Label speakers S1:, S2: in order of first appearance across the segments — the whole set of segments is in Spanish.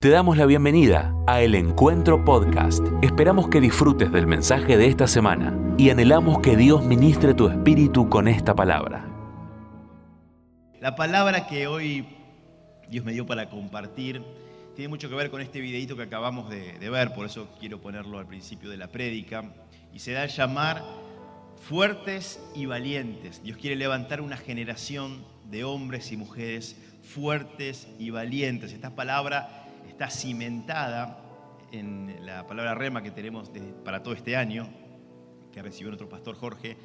S1: Te damos la bienvenida a El Encuentro Podcast. Esperamos que disfrutes del mensaje de esta semana y anhelamos que Dios ministre tu espíritu con esta palabra.
S2: La palabra que hoy Dios me dio para compartir tiene mucho que ver con este videito que acabamos de, de ver, por eso quiero ponerlo al principio de la prédica, y se da a llamar fuertes y valientes. Dios quiere levantar una generación de hombres y mujeres fuertes y valientes. Esta palabra está cimentada en la palabra rema que tenemos para todo este año, que recibió nuestro pastor Jorge,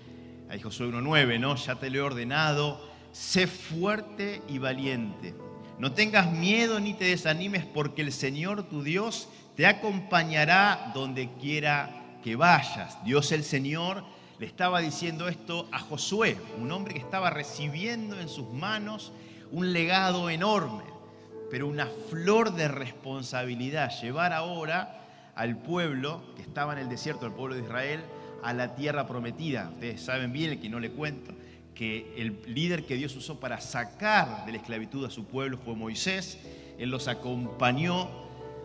S2: ahí Josué 1.9, ¿no? Ya te lo he ordenado, sé fuerte y valiente. No tengas miedo ni te desanimes porque el Señor tu Dios te acompañará donde quiera que vayas. Dios el Señor le estaba diciendo esto a Josué, un hombre que estaba recibiendo en sus manos un legado enorme pero una flor de responsabilidad, llevar ahora al pueblo que estaba en el desierto, el pueblo de Israel, a la tierra prometida. Ustedes saben bien, el que no le cuento, que el líder que Dios usó para sacar de la esclavitud a su pueblo fue Moisés. Él los acompañó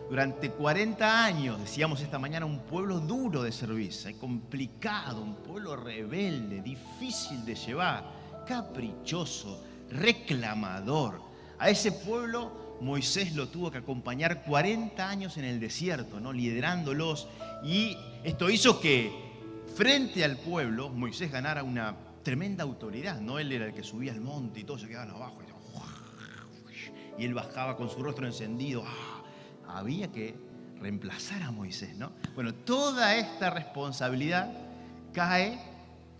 S2: durante 40 años, decíamos esta mañana, un pueblo duro de servicio, complicado, un pueblo rebelde, difícil de llevar, caprichoso, reclamador. A ese pueblo Moisés lo tuvo que acompañar 40 años en el desierto, ¿no? liderándolos. Y esto hizo que frente al pueblo Moisés ganara una tremenda autoridad. ¿no? Él era el que subía al monte y todos se quedaban abajo. Y él bajaba con su rostro encendido. Ah, había que reemplazar a Moisés. ¿no? Bueno, toda esta responsabilidad cae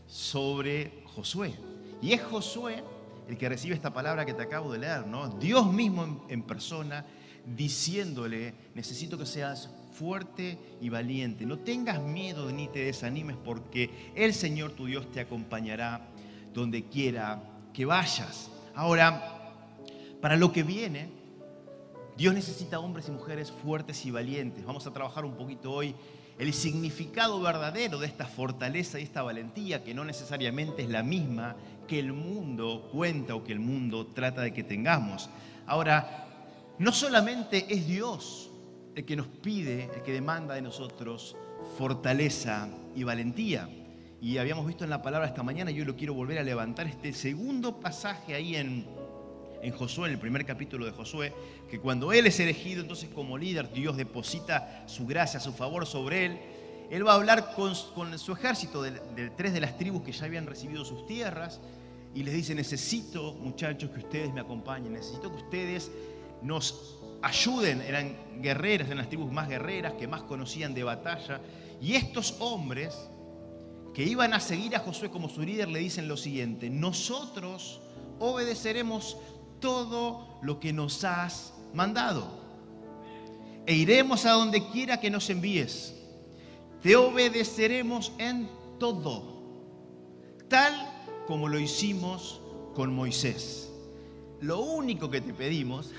S2: sobre Josué. Y es Josué el que recibe esta palabra que te acabo de leer. Dios mismo en, persona diciéndole, necesito que seas fuerte y valiente. No tengas miedo ni te desanimes porque el Señor tu Dios te acompañará donde quiera que vayas. Ahora, para lo que viene, Dios necesita hombres y mujeres fuertes y valientes. Vamos a trabajar un poquito hoy el significado verdadero de esta fortaleza y esta valentía, que no necesariamente es la misma que el mundo cuenta o que el mundo trata de que tengamos. Ahora, no solamente es Dios el que nos pide, el que demanda de nosotros fortaleza y valentía. Y habíamos visto en la palabra esta mañana, yo lo quiero volver a levantar, este segundo pasaje ahí en, en Josué, en el primer capítulo de Josué, que cuando él es elegido, entonces como líder, Dios deposita su gracia, su favor sobre él. Él va a hablar con, su ejército de, de, tres de las tribus que ya habían recibido sus tierras y les dice, necesito muchachos que ustedes me acompañen, necesito que ustedes nos ayuden, eran guerreras, eran las tribus más guerreras, que más conocían de batalla, y estos hombres que iban a seguir a Josué como su líder le dicen lo siguiente, nosotros obedeceremos todo lo que nos has mandado e iremos a donde quiera que nos envíes, te obedeceremos en todo, tal como lo hicimos con Moisés. Lo único que te pedimos,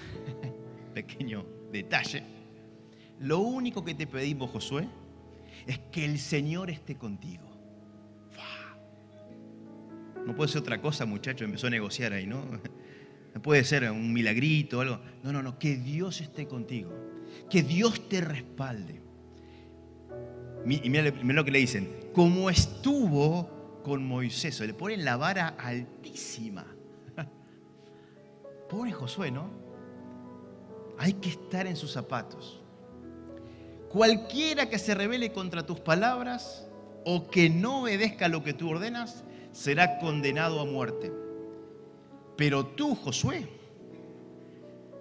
S2: pequeño detalle, lo único que te pedimos, Josué, es que el Señor esté contigo. No puede ser otra cosa, muchacho, empezó a negociar ahí, ¿no? No puede ser un milagrito o algo. No, no, no, que Dios esté contigo. Que Dios te respalde. Y mira, lo que le dicen. Como estuvo con Moisés, le ponen la vara altísima. Pobre Josué, ¿no? Hay que estar en sus zapatos. Cualquiera que se revele contra tus palabras o que no obedezca lo que tú ordenas, será condenado a muerte. Pero tú, Josué,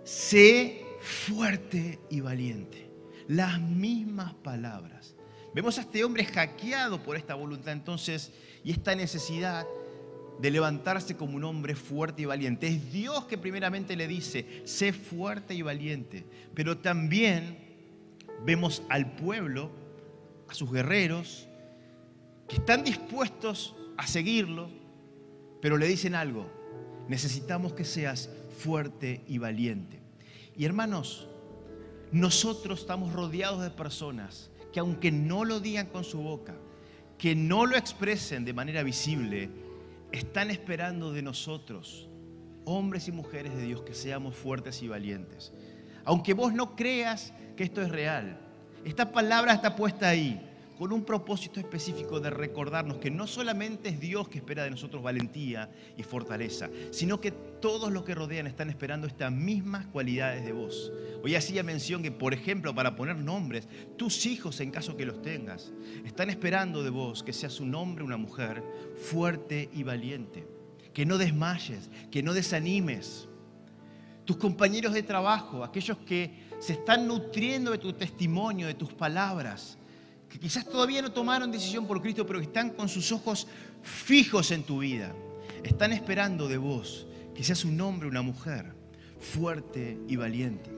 S2: sé fuerte y valiente. Las mismas palabras. Vemos a este hombre hackeado por esta voluntad entonces y esta necesidad de levantarse como un hombre fuerte y valiente. Es Dios que primeramente le dice, sé fuerte y valiente. Pero también vemos al pueblo, a sus guerreros, que están dispuestos a seguirlo, pero le dicen algo, necesitamos que seas fuerte y valiente. Y hermanos, nosotros estamos rodeados de personas que aunque no lo digan con su boca, que no lo expresen de manera visible, están esperando de nosotros, hombres y mujeres de Dios, que seamos fuertes y valientes. Aunque vos no creas que esto es real, esta palabra está puesta ahí con un propósito específico de recordarnos que no solamente es Dios que espera de nosotros valentía y fortaleza, sino que todos los que rodean están esperando estas mismas cualidades de vos. Hoy hacía mención que, por ejemplo, para poner nombres, tus hijos, en caso que los tengas, están esperando de vos que seas un hombre, una mujer fuerte y valiente, que no desmayes, que no desanimes. Tus compañeros de trabajo, aquellos que se están nutriendo de tu testimonio, de tus palabras, que quizás todavía no tomaron decisión por Cristo, pero que están con sus ojos fijos en tu vida. Están esperando de vos que seas un hombre, una mujer, fuerte y valiente.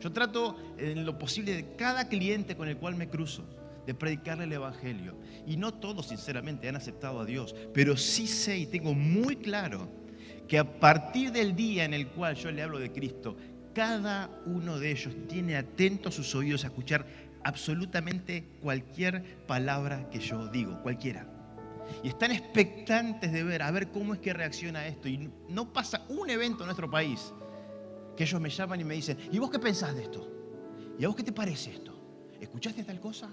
S2: Yo trato en lo posible de cada cliente con el cual me cruzo de predicarle el Evangelio. Y no todos, sinceramente, han aceptado a Dios, pero sí sé y tengo muy claro que a partir del día en el cual yo le hablo de Cristo, cada uno de ellos tiene atentos sus oídos a escuchar absolutamente cualquier palabra que yo digo, cualquiera. Y están expectantes de ver, a ver cómo es que reacciona esto. Y no pasa un evento en nuestro país que ellos me llaman y me dicen, ¿y vos qué pensás de esto? ¿Y a vos qué te parece esto? ¿Escuchaste tal cosa?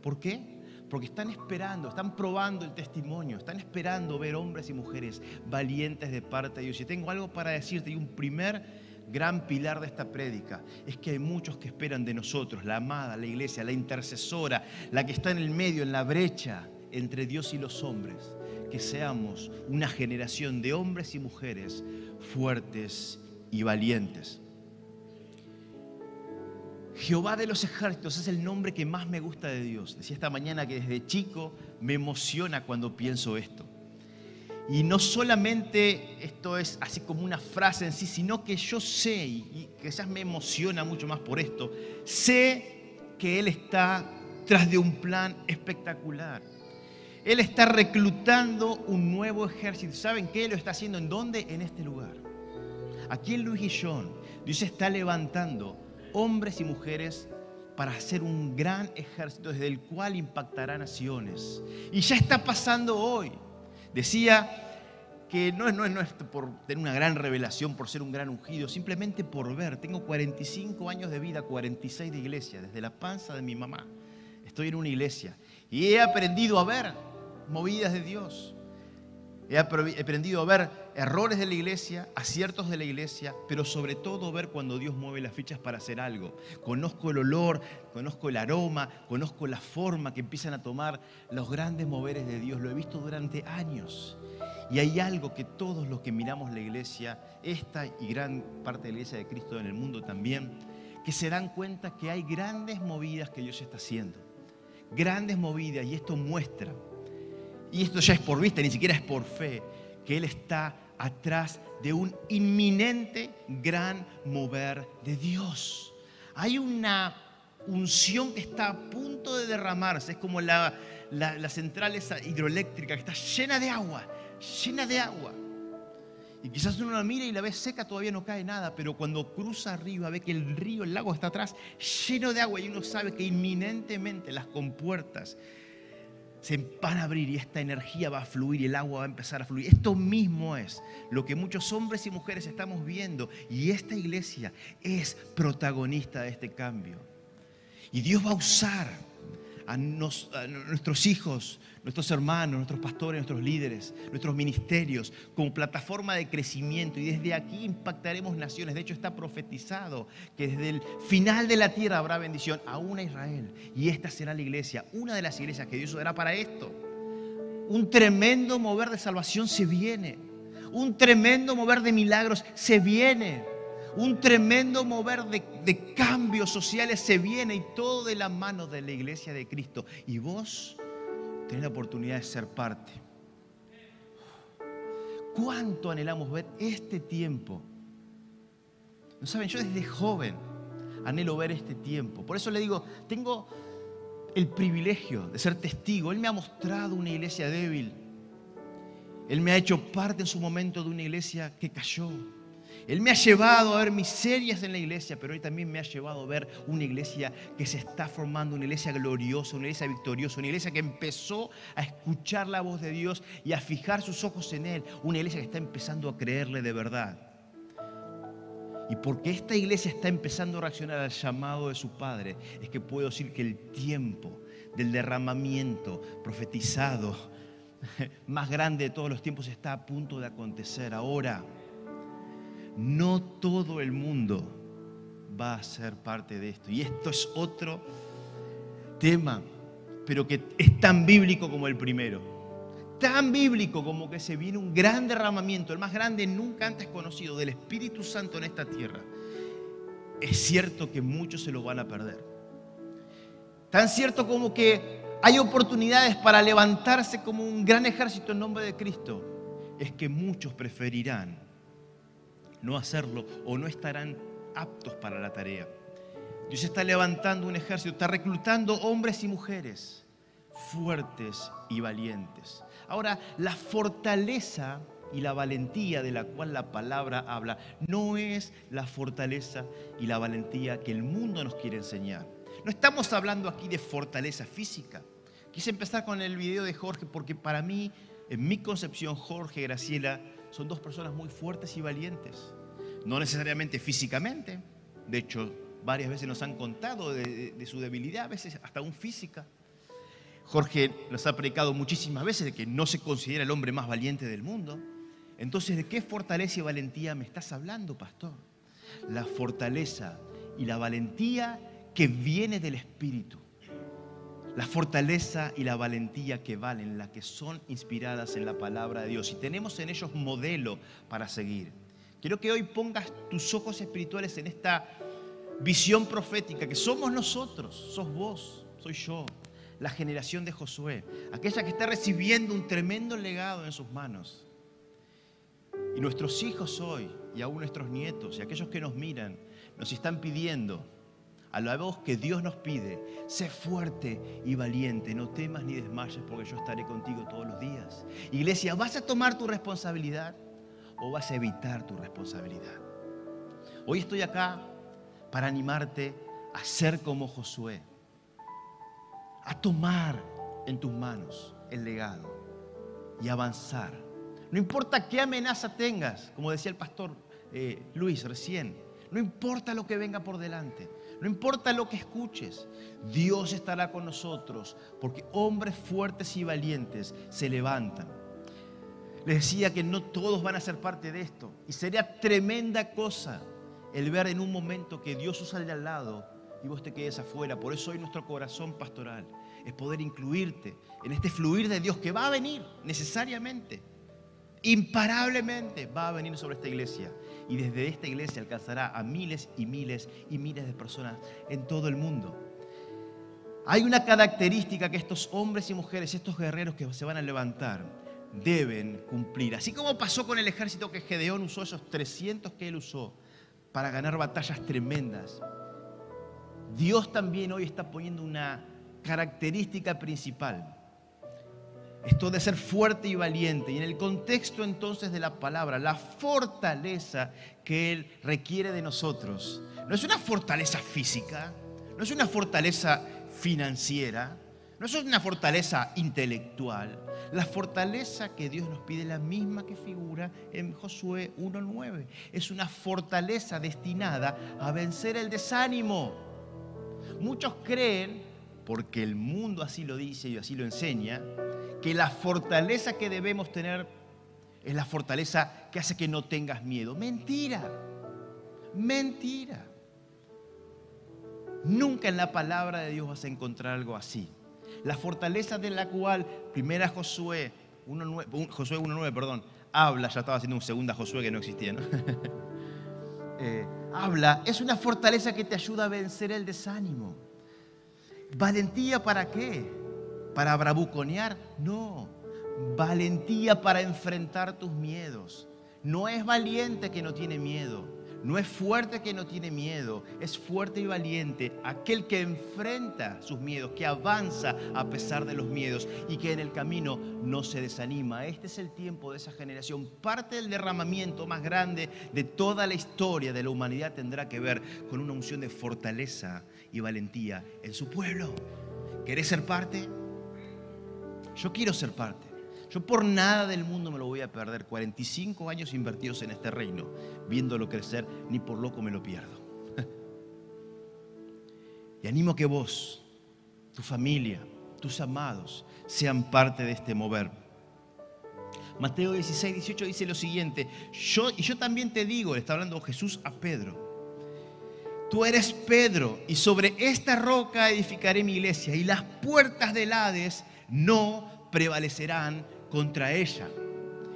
S2: ¿Por qué? Porque están esperando, están probando el testimonio, están esperando ver hombres y mujeres valientes de parte de Dios. Y tengo algo para decirte y un primer gran pilar de esta prédica es que hay muchos que esperan de nosotros, la amada, la iglesia, la intercesora, la que está en el medio, en la brecha entre Dios y los hombres, que seamos una generación de hombres y mujeres fuertes y valientes. Jehová de los ejércitos es el nombre que más me gusta de Dios. Decía esta mañana que desde chico me emociona cuando pienso esto. Y no solamente esto es así como una frase en sí, sino que yo sé, y quizás me emociona mucho más por esto, sé que Él está tras de un plan espectacular. Él está reclutando un nuevo ejército. ¿Saben qué? Lo está haciendo en dónde? En este lugar. Aquí en Luis Guillón, Dios está levantando hombres y mujeres para hacer un gran ejército desde el cual impactará naciones. Y ya está pasando hoy. Decía que no es, no, es, por tener una gran revelación, por ser un gran ungido, simplemente por ver. Tengo 45 años de vida, 46 de iglesia, desde la panza de mi mamá. Estoy en una iglesia y he aprendido a ver movidas de Dios. He aprendido a ver errores de la iglesia, aciertos de la iglesia, pero sobre todo ver cuando Dios mueve las fichas para hacer algo. Conozco el olor, conozco el aroma, conozco la forma que empiezan a tomar los grandes moveres de Dios. Lo he visto durante años. Y hay algo que todos los que miramos la iglesia, esta y gran parte de la iglesia de Cristo en el mundo también, que se dan cuenta que hay grandes movidas que Dios está haciendo. Grandes movidas y esto muestra y esto ya es por vista, ni siquiera es por fe, que Él está atrás de un inminente gran mover de Dios. Hay una unción que está a punto de derramarse, es como la, la, central esa hidroeléctrica que está llena de agua, llena de agua. Y quizás uno la mira y la ve seca, todavía no cae nada, pero cuando cruza arriba ve que el río, el lago está atrás, lleno de agua y uno sabe que inminentemente las compuertas se van a abrir y esta energía va a fluir y el agua va a empezar a fluir. Esto mismo es lo que muchos hombres y mujeres estamos viendo y esta iglesia es protagonista de este cambio. Y Dios va a usar a, nuestros hijos, nuestros hermanos, nuestros pastores, nuestros líderes, nuestros ministerios como plataforma de crecimiento y desde aquí impactaremos naciones. De hecho está profetizado que desde el final de la tierra habrá bendición a una Israel y esta será la iglesia, una de las iglesias que Dios dará para esto. Un tremendo mover de salvación se viene. Un tremendo mover de milagros se viene un tremendo mover de, cambios sociales se viene y todo de la mano de la iglesia de Cristo. Y vos tenés la oportunidad de ser parte. ¿Cuánto anhelamos ver este tiempo? No saben, yo desde joven anhelo ver este tiempo. Por eso le digo, tengo el privilegio de ser testigo. Él me ha mostrado una iglesia débil. Él me ha hecho parte en su momento de una iglesia que cayó él me ha llevado a ver miserias en la iglesia, pero Él también me ha llevado a ver una iglesia que se está formando, una iglesia gloriosa, una iglesia victoriosa, una iglesia que empezó a escuchar la voz de Dios y a fijar sus ojos en Él, una iglesia que está empezando a creerle de verdad. Y porque esta iglesia está empezando a reaccionar al llamado de su Padre, es que puedo decir que el tiempo del derramamiento profetizado más grande de todos los tiempos está a punto de acontecer. Ahora, no todo el mundo va a ser parte de esto. Y esto es otro tema, pero que es tan bíblico como el primero. Tan bíblico como que se viene un gran derramamiento, el más grande nunca antes conocido, del Espíritu Santo en esta tierra. Es cierto que muchos se lo van a perder. Tan cierto como que hay oportunidades para levantarse como un gran ejército en nombre de Cristo. Es que muchos preferirán no hacerlo o no estarán aptos para la tarea. Dios está levantando un ejército, está reclutando hombres y mujeres fuertes y valientes. Ahora, la fortaleza y la valentía de la cual la palabra habla no es la fortaleza y la valentía que el mundo nos quiere enseñar. No estamos hablando aquí de fortaleza física. Quise empezar con el video de Jorge porque para mí, en mi concepción, Jorge Graciela son dos personas muy fuertes y valientes. No necesariamente físicamente, de hecho, varias veces nos han contado de, su debilidad, a veces hasta aún física. Jorge nos ha predicado muchísimas veces de que no se considera el hombre más valiente del mundo. Entonces, ¿de qué fortaleza y valentía me estás hablando, pastor? La fortaleza y la valentía que viene del Espíritu. La fortaleza y la valentía que valen, las que son inspiradas en la palabra de Dios. Y tenemos en ellos modelo para seguir. Quiero que hoy pongas tus ojos espirituales en esta visión profética que somos nosotros, sos vos, soy yo, la generación de Josué, aquella que está recibiendo un tremendo legado en sus manos. Y nuestros hijos hoy, y aún nuestros nietos, y aquellos que nos miran, nos están pidiendo a la voz que Dios nos pide, sé fuerte y valiente, no temas ni desmayes porque yo estaré contigo todos los días. Iglesia, ¿vas a tomar tu responsabilidad o vas a evitar tu responsabilidad? Hoy estoy acá para animarte a ser como Josué, a tomar en tus manos el legado y avanzar. No importa qué amenaza tengas, como decía el pastor eh, Luis recién, no importa lo que venga por delante. No importa lo que escuches, Dios estará con nosotros, porque hombres fuertes y valientes se levantan. Les decía que no todos van a ser parte de esto. Y sería tremenda cosa el ver en un momento que Dios usa de al lado y vos te quedes afuera. Por eso hoy nuestro corazón pastoral es poder incluirte en este fluir de Dios que va a venir necesariamente, imparablemente va a venir sobre esta iglesia y desde esta iglesia alcanzará a miles y miles y miles de personas en todo el mundo. Hay una característica que estos hombres y mujeres, estos guerreros que se van a levantar, deben cumplir. Así como pasó con el ejército que Gedeón usó, esos 300 que él usó, para ganar batallas tremendas. Dios también hoy está poniendo una característica principal esto de ser fuerte y valiente. Y en el contexto entonces de la palabra, la fortaleza que Él requiere de nosotros, no es una fortaleza física, no es una fortaleza financiera, no es una fortaleza intelectual. La fortaleza que Dios nos pide la misma que figura en Josué 1.9. Es una fortaleza destinada a vencer el desánimo. Muchos creen, porque el mundo así lo dice y así lo enseña, que la fortaleza que debemos tener es la fortaleza que hace que no tengas miedo. Mentira, mentira. Nunca en la palabra de Dios vas a encontrar algo así. La fortaleza de la cual primera Josué 1.9, Josué 1.9, perdón, habla, ya estaba haciendo un segunda Josué que no existía, ¿no? Eh, habla, es una fortaleza que te ayuda a vencer el desánimo. ¿Valentía para qué? para bravuconear, no. Valentía para enfrentar tus miedos. No es valiente que no tiene miedo. No es fuerte que no tiene miedo, es fuerte y valiente aquel que enfrenta sus miedos, que avanza a pesar de los miedos y que en el camino no se desanima. Este es el tiempo de esa generación. Parte del derramamiento más grande de toda la historia de la humanidad tendrá que ver con una unción de fortaleza y valentía en su pueblo. ¿Querés ser parte? Yo quiero ser parte. Yo por nada del mundo me lo voy a perder. 45 años invertidos en este reino, viéndolo crecer, ni por loco me lo pierdo. Y animo que vos, tu familia, tus amados, sean parte de este mover. Mateo 16, 18 dice lo siguiente, yo, y yo también te digo, le está hablando Jesús a Pedro, tú eres Pedro y sobre esta roca edificaré mi iglesia y las puertas del Hades no prevalecerán contra ella.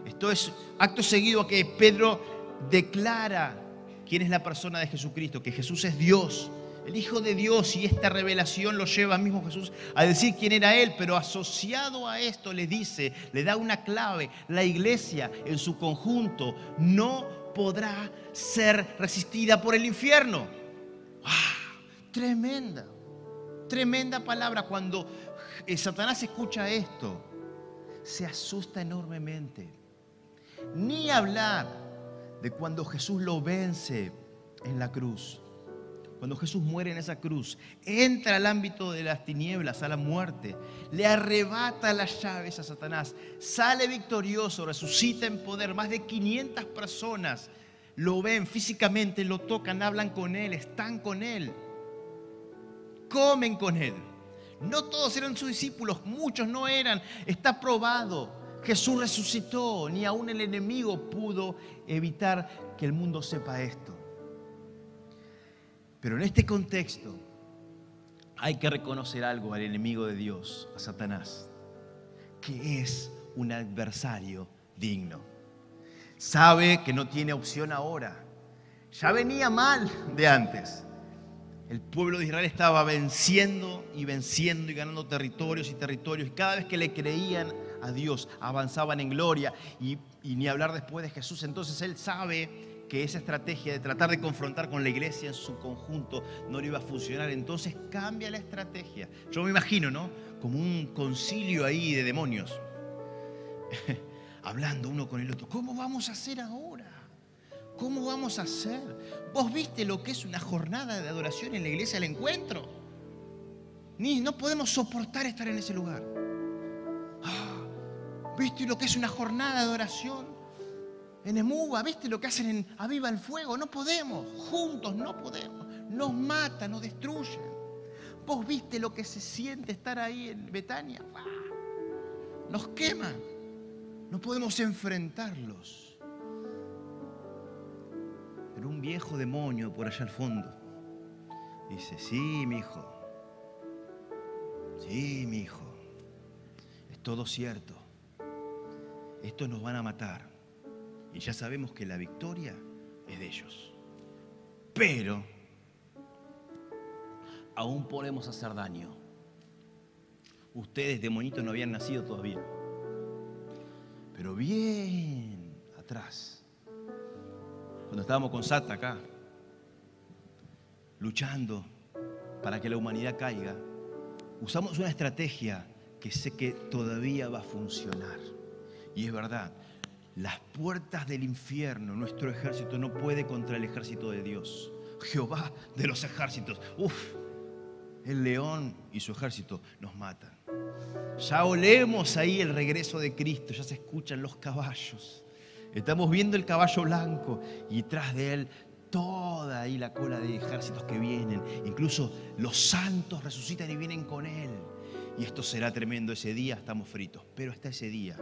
S2: Esto es acto seguido a que Pedro declara quién es la persona de Jesucristo, que Jesús es Dios, el Hijo de Dios, y esta revelación lo lleva mismo Jesús a decir quién era Él, pero asociado a esto le dice, le da una clave, la iglesia en su conjunto no podrá ser resistida por el infierno. Tremenda, tremenda palabra cuando Satanás escucha esto se asusta enormemente. Ni hablar de cuando Jesús lo vence en la cruz. Cuando Jesús muere en esa cruz, entra al ámbito de las tinieblas, a la muerte, le arrebata las llaves a Satanás, sale victorioso, resucita en poder. Más de 500 personas lo ven físicamente, lo tocan, hablan con él, están con él, comen con él. No todos eran sus discípulos, muchos no eran. Está probado. Jesús resucitó, ni aún el enemigo pudo evitar que el mundo sepa esto. Pero en este contexto hay que reconocer algo al enemigo de Dios, a Satanás, que es un adversario digno. Sabe que no tiene opción ahora. Ya venía mal de antes. El pueblo de Israel estaba venciendo y venciendo y ganando territorios y territorios. Y cada vez que le creían a Dios, avanzaban en gloria. Y, ni hablar después de Jesús. Entonces Él sabe que esa estrategia de tratar de confrontar con la iglesia en su conjunto no le iba a funcionar. Entonces cambia la estrategia. Yo me imagino, ¿no? Como un concilio ahí de demonios. Hablando uno con el otro. ¿Cómo vamos a hacer ahora? ¿Cómo vamos a hacer? ¿Vos viste lo que es una jornada de adoración en la iglesia del encuentro? Ni no podemos soportar estar en ese lugar. Ah, ¿Viste lo que es una jornada de adoración? En Emuba, ¿viste lo que hacen en Aviva el Fuego? No podemos, juntos no podemos. Nos matan, nos destruyen. ¿Vos viste lo que se siente estar ahí en Betania? Nos queman. No podemos enfrentarlos. Pero un viejo demonio por allá al fondo dice, sí, mi hijo, sí, mi hijo, es todo cierto. Estos nos van a matar. Y ya sabemos que la victoria es de ellos. Pero aún podemos hacer daño. Ustedes, demonitos, no habían nacido todavía. Pero bien atrás cuando estábamos con Sata acá, luchando para que la humanidad caiga, usamos una estrategia que sé que todavía va a funcionar. Y es verdad, las puertas del infierno, nuestro ejército no puede contra el ejército de Dios. Jehová de los ejércitos, uff, el león y su ejército nos matan. Ya olemos ahí el regreso de Cristo, ya se escuchan los caballos. Estamos viendo el caballo blanco y tras de él toda ahí la cola de ejércitos que vienen. Incluso los santos resucitan y vienen con él. Y esto será tremendo ese día, estamos fritos. Pero hasta ese día,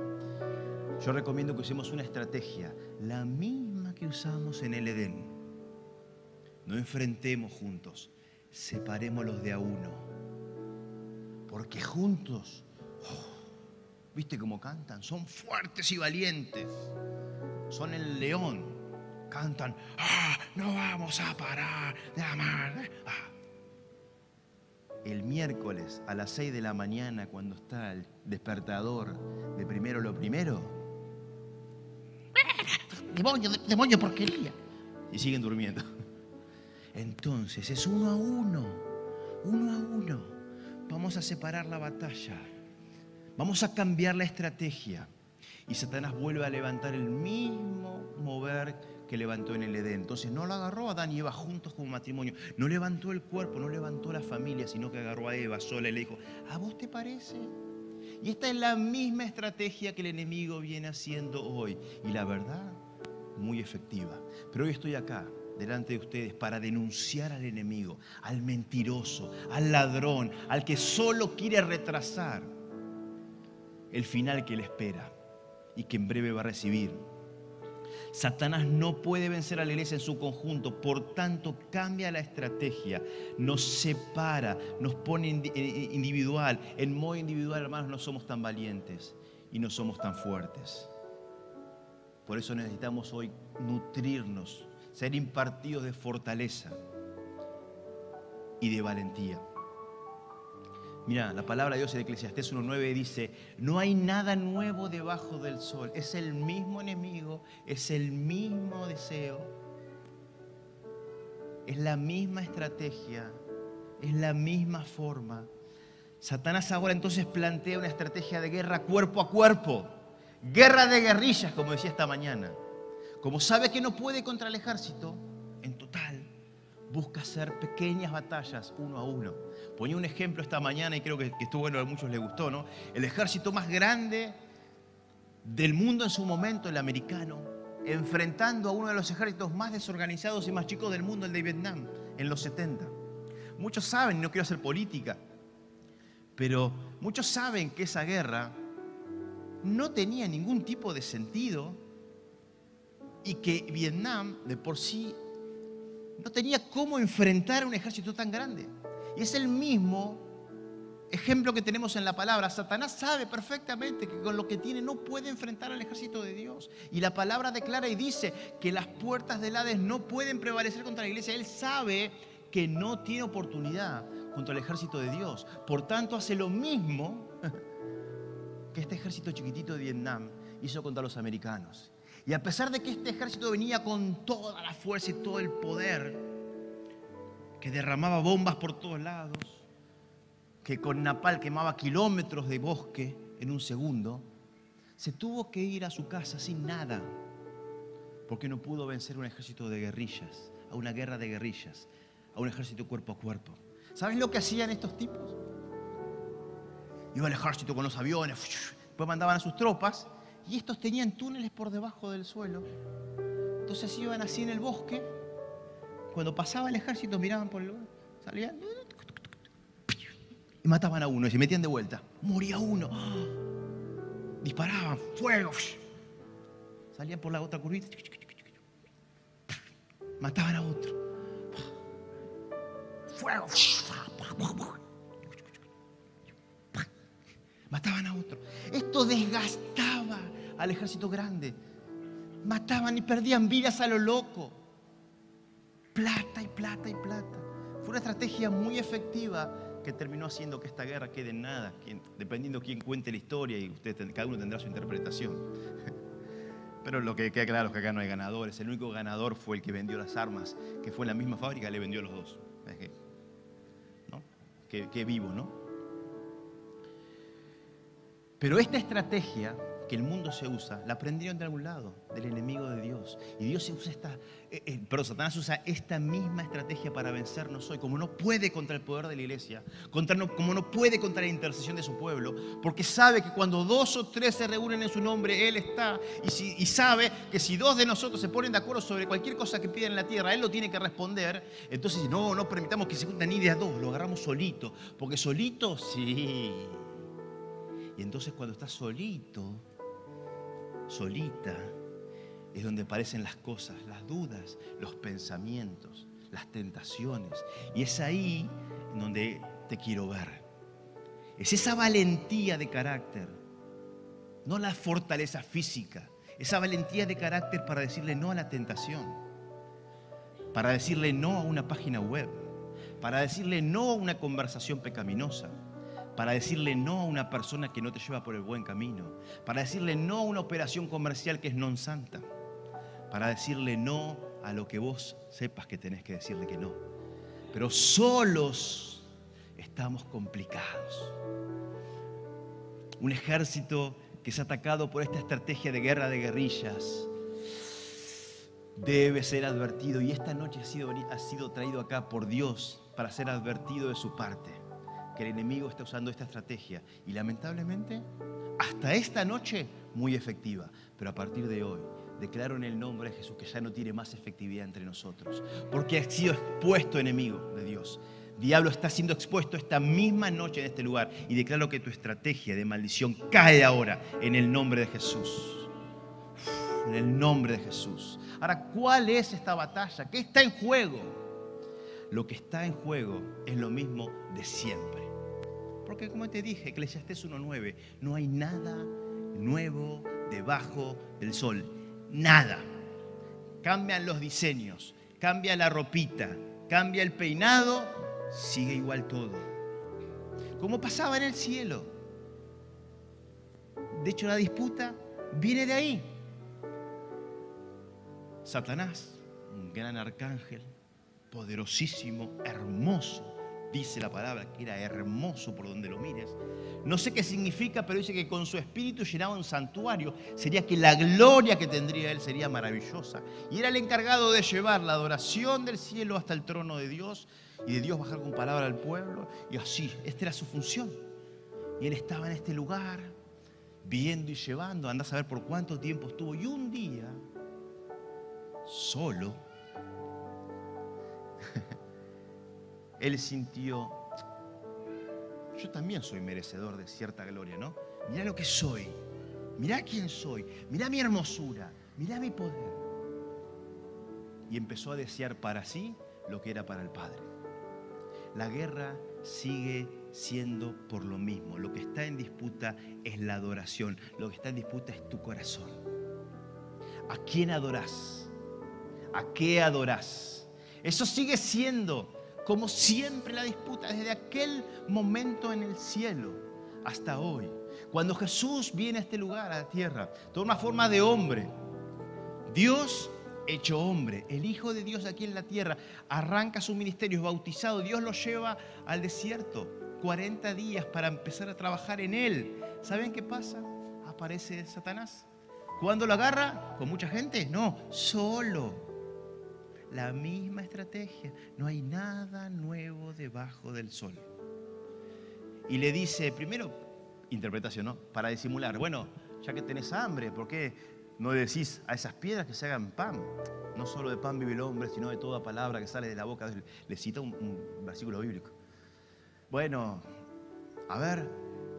S2: yo recomiendo que usemos una estrategia, la misma que usamos en el Edén. No enfrentemos juntos, separémoslos de a uno. Porque juntos, oh, ¿viste cómo cantan? Son fuertes y valientes son el león. Cantan, ah, no vamos a parar de amar. Ah. El miércoles a las 6 de la mañana, cuando está el despertador de primero lo primero, demonio, demonio porquería. Y siguen durmiendo. Entonces es uno a uno, uno a uno. Vamos a separar la batalla. Vamos a cambiar la estrategia. Y Satanás vuelve a levantar el mismo mover que levantó en el Edén. Entonces no lo agarró a Adán y Eva juntos como matrimonio. No levantó el cuerpo, no levantó la familia, sino que agarró a Eva sola y le dijo, ¿a vos te parece Y esta es la misma estrategia que el enemigo viene haciendo hoy. Y la verdad, muy efectiva. Pero hoy estoy acá, delante de ustedes, para denunciar al enemigo, al mentiroso, al ladrón, al que solo quiere retrasar el final que él espera y que en breve va a recibir. Satanás no puede vencer a la iglesia en su conjunto, por tanto cambia la estrategia, nos separa, nos pone eh, individual. En modo individual, hermanos, no somos tan valientes y no somos tan fuertes. Por eso necesitamos hoy nutrirnos, ser impartidos de fortaleza y de valentía. Mira, la palabra de Dios en Eclesiastés 1.9 dice, no hay nada nuevo debajo del sol, es el mismo enemigo, es el mismo deseo, es la misma estrategia, es la misma forma. Satanás ahora entonces plantea una estrategia de guerra cuerpo a cuerpo, guerra de guerrillas, como decía esta mañana. Como sabe que no puede contra el ejército, en total, busca hacer pequeñas batallas uno a uno Ponía un ejemplo esta mañana y creo que, estuvo bueno, a muchos les gustó, ¿no? El ejército más grande del mundo en su momento, el americano, enfrentando a uno de los ejércitos más desorganizados y más chicos del mundo, el de Vietnam, en los 70. Muchos saben, no quiero hacer política, pero muchos saben que esa guerra no tenía ningún tipo de sentido y que Vietnam de por sí no tenía cómo enfrentar un ejército tan grande. Y es el mismo ejemplo que tenemos en la palabra. Satanás sabe perfectamente que con lo que tiene no puede enfrentar al ejército de Dios. Y la palabra declara y dice que las puertas del Hades no pueden prevalecer contra la iglesia. Él sabe que no tiene oportunidad contra el ejército de Dios. Por tanto, hace lo mismo que este ejército chiquitito de Vietnam hizo contra los americanos. Y a pesar de que este ejército venía con toda la fuerza y todo el poder, que derramaba bombas por todos lados, que con napal quemaba kilómetros de bosque en un segundo, se tuvo que ir a su casa sin nada, porque no pudo vencer un ejército de guerrillas, a una guerra de guerrillas, a un ejército cuerpo a cuerpo. ¿Saben lo que hacían estos tipos? Iba el ejército con los aviones, después mandaban a sus tropas, y estos tenían túneles por debajo del suelo. Entonces iban así en el bosque cuando pasaba el ejército, miraban por el lugar, salían y mataban a uno y se metían de vuelta. Moría uno. Disparaban, fuego. Salían por la otra curvita. Mataban a otro. Fuego. Mataban a otro. Esto desgastaba al ejército grande. Mataban y perdían vidas a lo loco plata y plata y plata. Fue una estrategia muy efectiva que terminó haciendo que esta guerra quede en nada, dependiendo quién cuente la historia y usted, cada uno tendrá su interpretación. Pero lo que queda claro es que acá no hay ganadores. El único ganador fue el que vendió las armas, que fue en la misma fábrica, le vendió los dos. ¿No? Qué vivo, ¿no? Pero esta estrategia que el mundo se usa, la aprendieron de algún lado, del enemigo de Dios. Y Dios usa esta, eh, eh, pero Satanás usa esta misma estrategia para vencernos hoy, como no puede contra el poder de la iglesia, contra, como no puede contra la intercesión de su pueblo, porque sabe que cuando dos o tres se reúnen en su nombre, Él está, y, sabe que si dos de nosotros se ponen de acuerdo sobre cualquier cosa que piden en la tierra, Él lo tiene que responder, entonces no, no permitamos que se junten ni de a dos, lo agarramos solito, porque solito sí. Y entonces cuando estás solito, solita, es donde aparecen las cosas, las dudas, los pensamientos, las tentaciones. Y es ahí donde te quiero ver. Es esa valentía de carácter, no la fortaleza física, esa valentía de carácter para decirle no a la tentación, para decirle no a una página web, para decirle no a una conversación pecaminosa para decirle no a una persona que no te lleva por el buen camino, para decirle no a una operación comercial que es non santa, para decirle no a lo que vos sepas que tenés que decirle que no. Pero solos estamos complicados. Un ejército que es atacado por esta estrategia de guerra de guerrillas debe ser advertido y esta noche ha sido, ha sido traído acá por Dios para ser advertido de su parte que el enemigo está usando esta estrategia y lamentablemente hasta esta noche muy efectiva, pero a partir de hoy declaro en el nombre de Jesús que ya no tiene más efectividad entre nosotros, porque ha sido expuesto enemigo de Dios. Diablo está siendo expuesto esta misma noche en este lugar y declaro que tu estrategia de maldición cae ahora en el nombre de Jesús. En el nombre de Jesús. Ahora, ¿cuál es esta batalla? ¿Qué está en juego? Lo que está en juego es lo mismo de siempre. Porque como te dije, Eclesiastés 1.9, no hay nada nuevo debajo del sol. Nada. Cambian los diseños, cambia la ropita, cambia el peinado, sigue igual todo. Como pasaba en el cielo. De hecho, la disputa viene de ahí. Satanás, un gran arcángel, poderosísimo, hermoso, dice la palabra, que era hermoso por donde lo mires. No sé qué significa, pero dice que con su espíritu llenaba un santuario. Sería que la gloria que tendría él sería maravillosa. Y era el encargado de llevar la adoración del cielo hasta el trono de Dios y de Dios bajar con palabra al pueblo. Y así, esta era su función. Y él estaba en este lugar, viendo y llevando. Anda a saber por cuánto tiempo estuvo. Y un día, solo, él sintió, yo también soy merecedor de cierta gloria, ¿no? Mira lo que soy, mira quién soy, mira mi hermosura, mira mi poder. Y empezó a desear para sí lo que era para el Padre. La guerra sigue siendo por lo mismo. Lo que está en disputa es la adoración. Lo que está en disputa es tu corazón. ¿A quién adorás? ¿A qué adorás? Eso sigue siendo como siempre la disputa, desde aquel momento en el cielo hasta hoy. Cuando Jesús viene a este lugar, a la tierra, toma forma de hombre. Dios hecho hombre, el Hijo de Dios aquí en la tierra, arranca su ministerio, es bautizado, Dios lo lleva al desierto, 40 días para empezar a trabajar en él. ¿Saben qué pasa? Aparece Satanás. ¿Cuándo lo agarra? ¿Con mucha gente? No, solo la misma estrategia. No hay nada nuevo debajo del sol. Y le dice, primero, interpretación, ¿no? Para disimular, bueno, ya que tenés hambre, ¿por qué no decís a esas piedras que se hagan pan? No solo de pan vive el hombre, sino de toda palabra que sale de la boca. Le cita un, versículo bíblico. Bueno, a ver,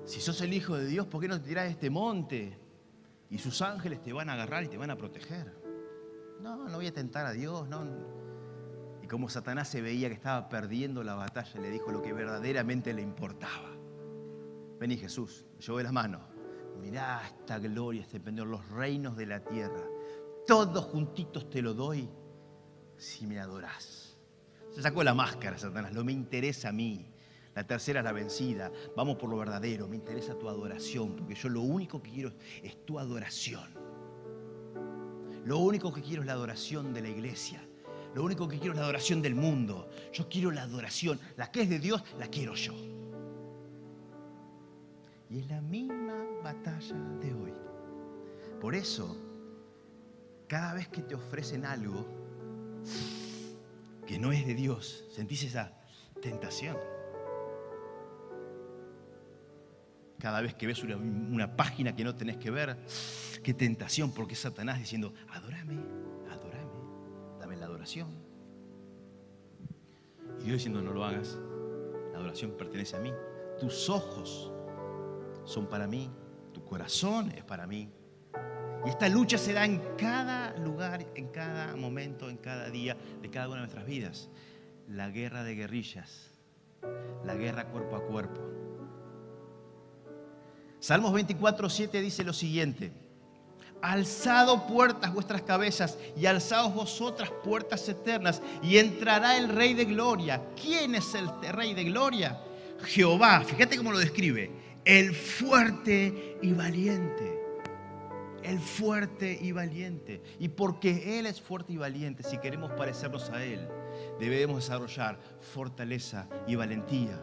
S2: si sos el Hijo de Dios, ¿por qué no te tirás de este monte? Y sus ángeles te van a agarrar y te van a proteger. No, no voy a tentar a Dios, no. Y como Satanás se veía que estaba perdiendo la batalla, le dijo lo que verdaderamente le importaba. Vení Jesús, yo las manos. Mirá esta gloria, este pendiente, los reinos de la tierra. Todos juntitos te lo doy si me adorás. Se sacó la máscara, Satanás, no me interesa a mí. La tercera es la vencida. Vamos por lo verdadero. Me interesa tu adoración, porque yo lo único que quiero es tu adoración. Lo único que quiero es la adoración de la iglesia. Lo único que quiero es la adoración del mundo. Yo quiero la adoración. La que es de Dios, la quiero yo. Y es la misma batalla de hoy. Por eso, cada vez que te ofrecen algo que no es de Dios, sentís esa tentación. Cada vez que ves una, página que no tenés que ver, qué tentación, porque es Satanás diciendo, adórame, adórame, dame la adoración. Y Dios diciendo, no lo hagas, la adoración pertenece a mí. Tus ojos son para mí, tu corazón es para mí. Y esta lucha se da en cada lugar, en cada momento, en cada día de cada una de nuestras vidas. La guerra de guerrillas, la guerra cuerpo a cuerpo Salmos 24, 7 dice lo siguiente. Alzado puertas vuestras cabezas y alzaos vosotras puertas eternas y entrará el Rey de Gloria. ¿Quién es el Rey de Gloria? Jehová, fíjate cómo lo describe, el fuerte y valiente. El fuerte y valiente. Y porque Él es fuerte y valiente, si queremos parecernos a Él, debemos desarrollar fortaleza y valentía.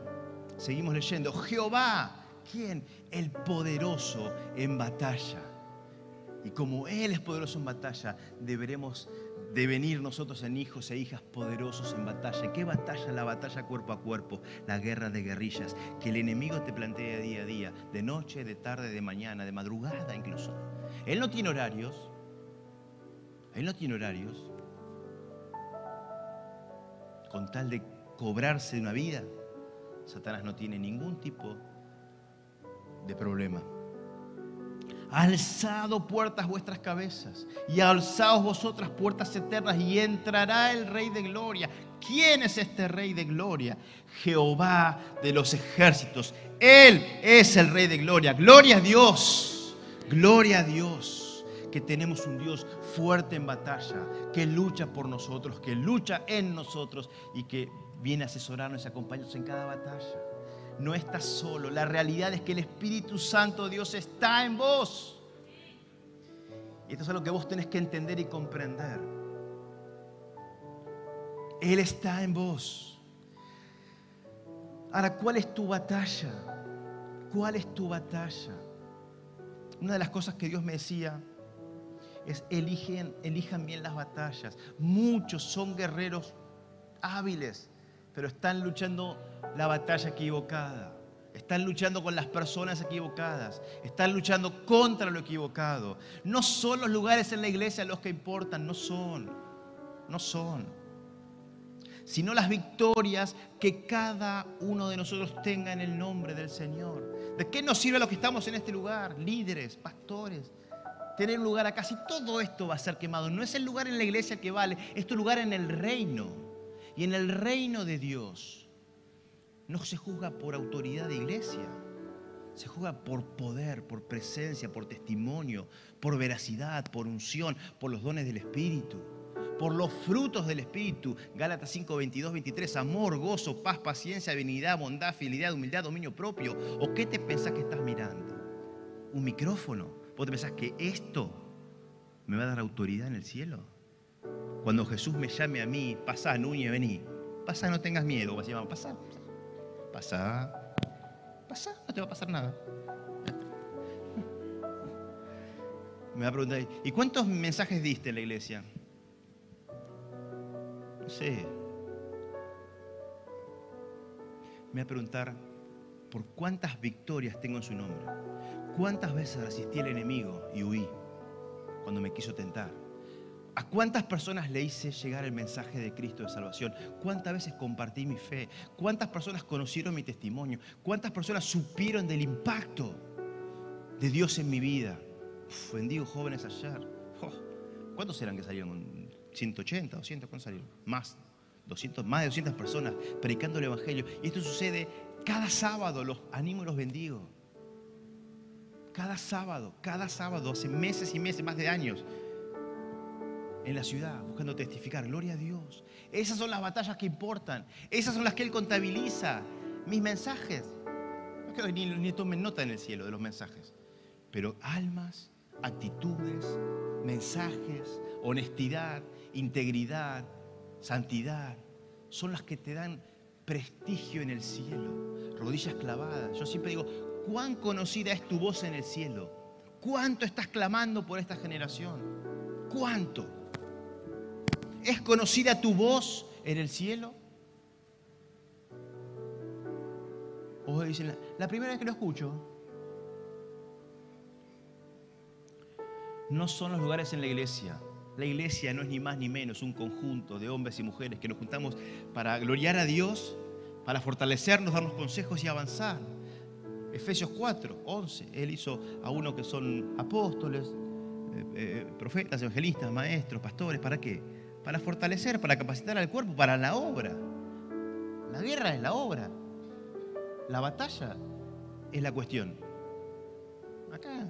S2: Seguimos leyendo, Jehová ¿Quién? El poderoso en batalla. Y como Él es poderoso en batalla, deberemos de venir nosotros en hijos e hijas poderosos en batalla. ¿Qué batalla? La batalla cuerpo a cuerpo, la guerra de guerrillas, que el enemigo te plantea día a día, de noche, de tarde, de mañana, de madrugada incluso. Él no tiene horarios, él no tiene horarios, con tal de cobrarse una vida, Satanás no tiene ningún tipo de problema alzado puertas vuestras cabezas y alzaos vosotras puertas eternas y entrará el Rey de Gloria. ¿Quién es este Rey de Gloria? Jehová de los ejércitos. Él es el Rey de Gloria. Gloria a Dios. Gloria a Dios. Que tenemos un Dios fuerte en batalla, que lucha por nosotros, que lucha en nosotros y que viene a asesorarnos y acompañarnos en cada batalla no estás solo. La realidad es que el Espíritu Santo Dios está en vos. Y esto es algo que vos tenés que entender y comprender. Él está en vos. Ahora, ¿cuál es tu batalla? ¿Cuál es tu batalla? Una de las cosas que Dios me decía es eligen, elijan bien las batallas. Muchos son guerreros hábiles, pero están luchando la batalla equivocada. Están luchando con las personas equivocadas. Están luchando contra lo equivocado. No son los lugares en la iglesia los que importan, no son. No son. Sino las victorias que cada uno de nosotros tenga en el nombre del Señor. ¿De qué nos sirve a los que estamos en este lugar? Líderes, pastores. Tener un lugar acá. Si todo esto va a ser quemado. No es el lugar en la iglesia que vale. Es tu lugar en el reino. Y en el reino de Dios no se juzga por autoridad de iglesia, se juzga por poder, por presencia, por testimonio, por veracidad, por unción, por los dones del Espíritu, por los frutos del Espíritu. Gálatas 5, 22, 23, amor, gozo, paz, paciencia, benignidad, bondad, fidelidad, humildad, dominio propio. ¿O qué te pensás que estás mirando? ¿Un micrófono? ¿Vos te pensás que esto me va a dar autoridad en el cielo? Cuando Jesús me llame a mí, pasá, Núñez, vení. Pasá, no tengas miedo. Así vamos, pasar Pasa, pasa, no te va a pasar nada. Me va a preguntar, ¿y cuántos mensajes diste en la iglesia? No sé. Me va a preguntar, ¿por cuántas victorias tengo en su nombre? ¿Cuántas veces resistí al enemigo y huí cuando me quiso tentar? ¿A cuántas personas le hice llegar el mensaje de Cristo de salvación? ¿Cuántas veces compartí mi fe? ¿Cuántas personas conocieron mi testimonio? ¿Cuántas personas supieron del impacto de Dios en mi vida? Uf, bendigo jóvenes ayer. ¿Cuántos eran que salieron? ¿180, 200? ¿Cuántos salieron? Más. 200, más de 200 personas predicando el Evangelio. Y esto sucede cada sábado. Los animo y los bendigo. Cada sábado, cada sábado, hace meses y meses, más de años en la ciudad buscando testificar. Gloria a Dios. Esas son las batallas que importan. Esas son las que Él contabiliza. Mis mensajes. No quiero ni, ni tomen nota en el cielo de los mensajes. Pero almas, actitudes, mensajes, honestidad, integridad, santidad, son las que te dan prestigio en el cielo. Rodillas clavadas. Yo siempre digo, ¿cuán conocida es tu voz en el cielo? ¿Cuánto estás clamando por esta generación? ¿Cuánto? ¿Es conocida tu voz en el cielo? O dicen, la primera vez que lo escucho, no son los lugares en la iglesia. La iglesia no es ni más ni menos un conjunto de hombres y mujeres que nos juntamos para gloriar a Dios, para fortalecernos, darnos consejos y avanzar. Efesios 4, 11, Él hizo a uno que son apóstoles, eh, eh, profetas, evangelistas, maestros, pastores, ¿para qué? Para fortalecer, para capacitar al cuerpo, para la obra. La guerra es la obra. La batalla es la cuestión. Acá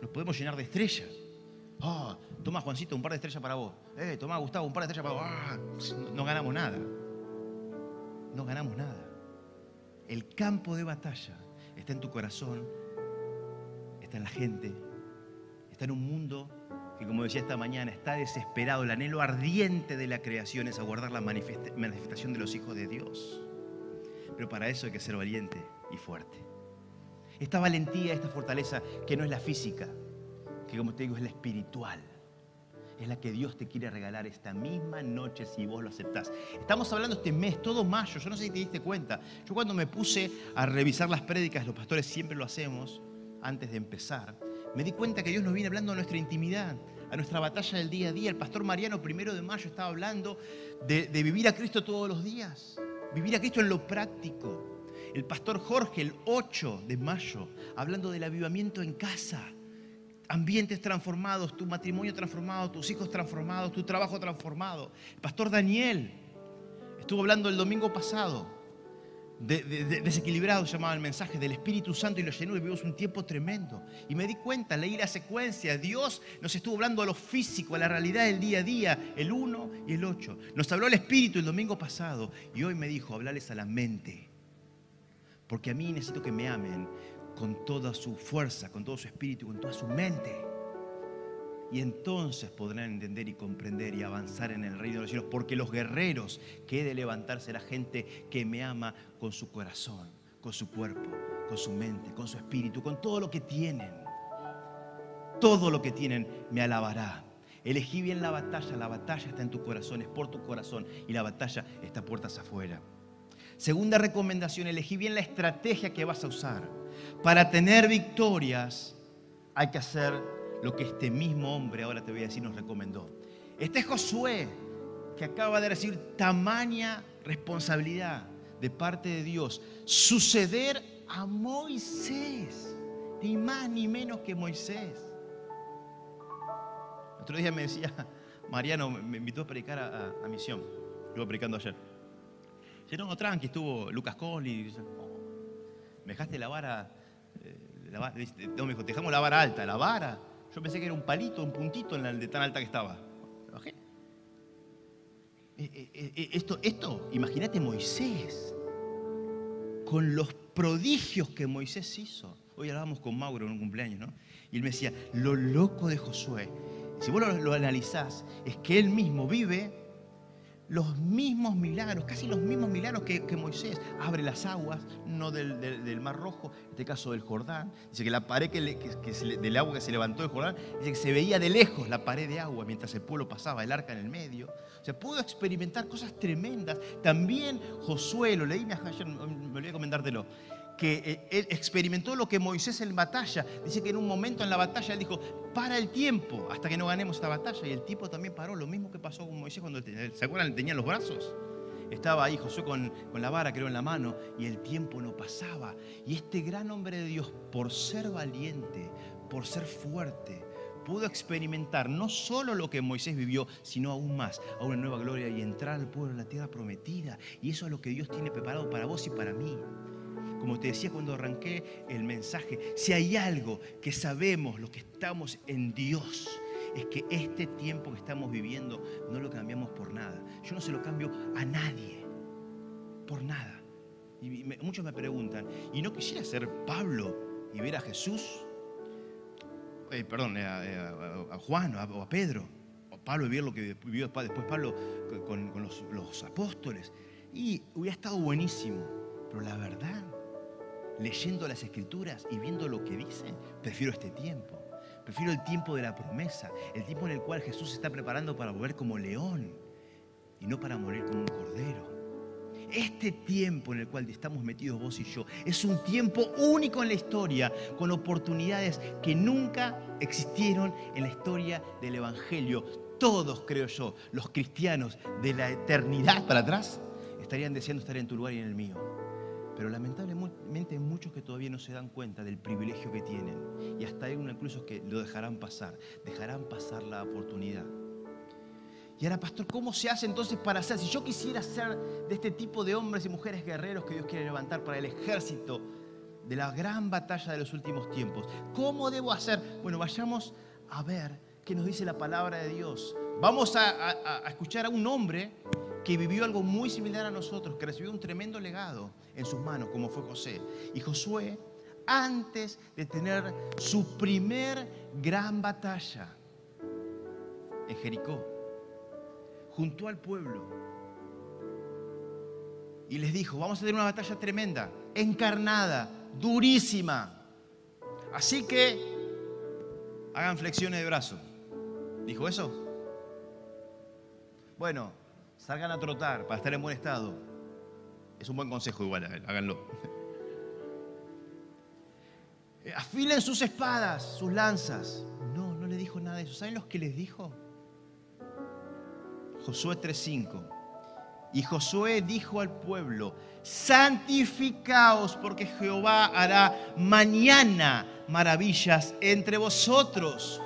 S2: nos podemos llenar de estrellas. Ah, toma Juancito un par de estrellas para vos. Eh, toma Gustavo un par de estrellas para vos. Ah, no ganamos nada. No ganamos nada. El campo de batalla está en tu corazón, está en la gente, está en un mundo que como decía esta mañana, está desesperado, el anhelo ardiente de la creación es aguardar la manifestación de los hijos de Dios. Pero para eso hay que ser valiente y fuerte. Esta valentía, esta fortaleza, que no es la física, que como te digo es la espiritual. es la que Dios te quiere regalar esta misma noche si vos lo aceptás. Estamos hablando este mes, todo mayo, yo no sé si te diste cuenta. Yo cuando me puse a revisar las prédicas, los pastores siempre lo hacemos antes de empezar, me di cuenta que Dios nos viene hablando de nuestra intimidad, a nuestra batalla del día a día. El pastor Mariano, primero de mayo, estaba hablando de, de vivir a Cristo todos los días, vivir a Cristo en lo práctico. El pastor Jorge, el 8 de mayo, hablando del avivamiento en casa ambientes transformados, tu matrimonio transformado, tus hijos transformados, tu trabajo transformado. El pastor Daniel estuvo hablando el domingo pasado. De, desequilibrado se llamaba el mensaje del Espíritu Santo y lo llenó y vivimos un tiempo tremendo. Y me di cuenta, leí la secuencia, Dios nos estuvo hablando a lo físico, a la realidad del día a día, el 1 y el 8. Nos habló el Espíritu el domingo pasado y hoy me dijo, hablarles a la mente. Porque a mí necesito que me amen con toda su fuerza, con todo su espíritu, con toda su mente. Y entonces podrán entender y comprender y avanzar en el reino de los cielos, porque los guerreros que he de levantarse la gente que me ama con su corazón, con su cuerpo, con su mente, con su espíritu, con todo lo que tienen. Todo lo que tienen me alabará. Elegí bien la batalla, la batalla está en tu corazón, es por tu corazón y la batalla está puertas afuera. Segunda recomendación, elegí bien la estrategia que vas a usar. Para tener victorias hay que hacer lo que este mismo hombre, ahora te voy a decir, nos recomendó. Este es Josué, que acaba de recibir tamaña responsabilidad de parte de Dios, suceder a Moisés, ni más ni menos que Moisés. Otro día me decía, Mariano me invitó a predicar a, misión, estuve predicando ayer. Yo no, tranqui, estuvo Lucas Colli, me dejaste la vara, eh, no, me dijo, dejamos la vara alta, la vara. Yo pensé que era un palito, un puntito en la de tan alta que estaba. bajé. Eh, eh, esto, esto, imagínate Moisés, con los prodigios que Moisés hizo. Hoy hablábamos con Mauro en un cumpleaños, ¿no? Y él me decía, lo loco de Josué, si vos lo, lo analizás, es que él mismo vive los mismos milagros, casi los mismos milagros que, Moisés. Abre las aguas, no del, Mar Rojo, en este caso del Jordán. Dice que la pared que, del agua que se levantó del Jordán, dice que se veía de lejos la pared de agua mientras el pueblo pasaba, el arca en el medio. O sea, pudo experimentar cosas tremendas. También Josué, lo leí, me olvidé comentártelo que eh, él experimentó lo que Moisés en batalla. Dice que en un momento en la batalla él dijo, para el tiempo hasta que no ganemos esta batalla. Y el tipo también paró, lo mismo que pasó con Moisés cuando, ¿se acuerdan? Tenía los brazos. Estaba ahí Josué con, con la vara, creo, en la mano, y el tiempo no pasaba. Y este gran hombre de Dios, por ser valiente, por ser fuerte, pudo experimentar no solo lo que Moisés vivió, sino aún más, a una nueva gloria y entrar al pueblo en la tierra prometida. Y eso es lo que Dios tiene preparado para vos y para mí. Como te decía cuando arranqué el mensaje, si hay algo que sabemos, lo que estamos en Dios, es que este tiempo que estamos viviendo no lo cambiamos por nada. Yo no se lo cambio a nadie, por nada. Y muchos me preguntan, ¿y no quisiera ser Pablo y ver a Jesús? Eh, perdón, eh, a, Juan o a, Pedro. O Pablo y ver lo que vivió después Pablo con, los, los apóstoles. Y hubiera estado buenísimo. Pero la verdad leyendo las escrituras y viendo lo que dice, prefiero este tiempo. Prefiero el tiempo de la promesa, el tiempo en el cual Jesús se está preparando para volver como león y no para morir como un cordero. Este tiempo en el cual estamos metidos vos y yo es un tiempo único en la historia, con oportunidades que nunca existieron en la historia del Evangelio. Todos, creo yo, los cristianos de la eternidad para atrás, estarían deseando estar en tu lugar y en el mío. Pero lamentablemente hay muchos que todavía no se dan cuenta del privilegio que tienen. Y hasta hay unos incluso que lo dejarán pasar, dejarán pasar la oportunidad. Y ahora, pastor, ¿cómo se hace entonces para hacer? Si yo quisiera ser de este tipo de hombres y mujeres guerreros que Dios quiere levantar para el ejército de la gran batalla de los últimos tiempos, ¿cómo debo hacer? Bueno, vayamos a ver qué nos dice la palabra de Dios. Vamos a escuchar a un hombre que vivió algo muy similar a nosotros, que recibió un tremendo legado en sus manos, como fue José. Y Josué, antes de tener su primer gran batalla en Jericó, juntó al pueblo y les dijo, vamos a tener una batalla tremenda, encarnada, durísima. Así que hagan flexiones de brazo. ¿Dijo eso? Bueno, salgan a trotar para estar en buen estado. Es un buen consejo igual, háganlo. Afilen sus espadas, sus lanzas. No, no le dijo nada de eso. ¿Saben los que les dijo? Josué 3:5. Y Josué dijo al pueblo, santificaos porque Jehová hará mañana maravillas entre vosotros.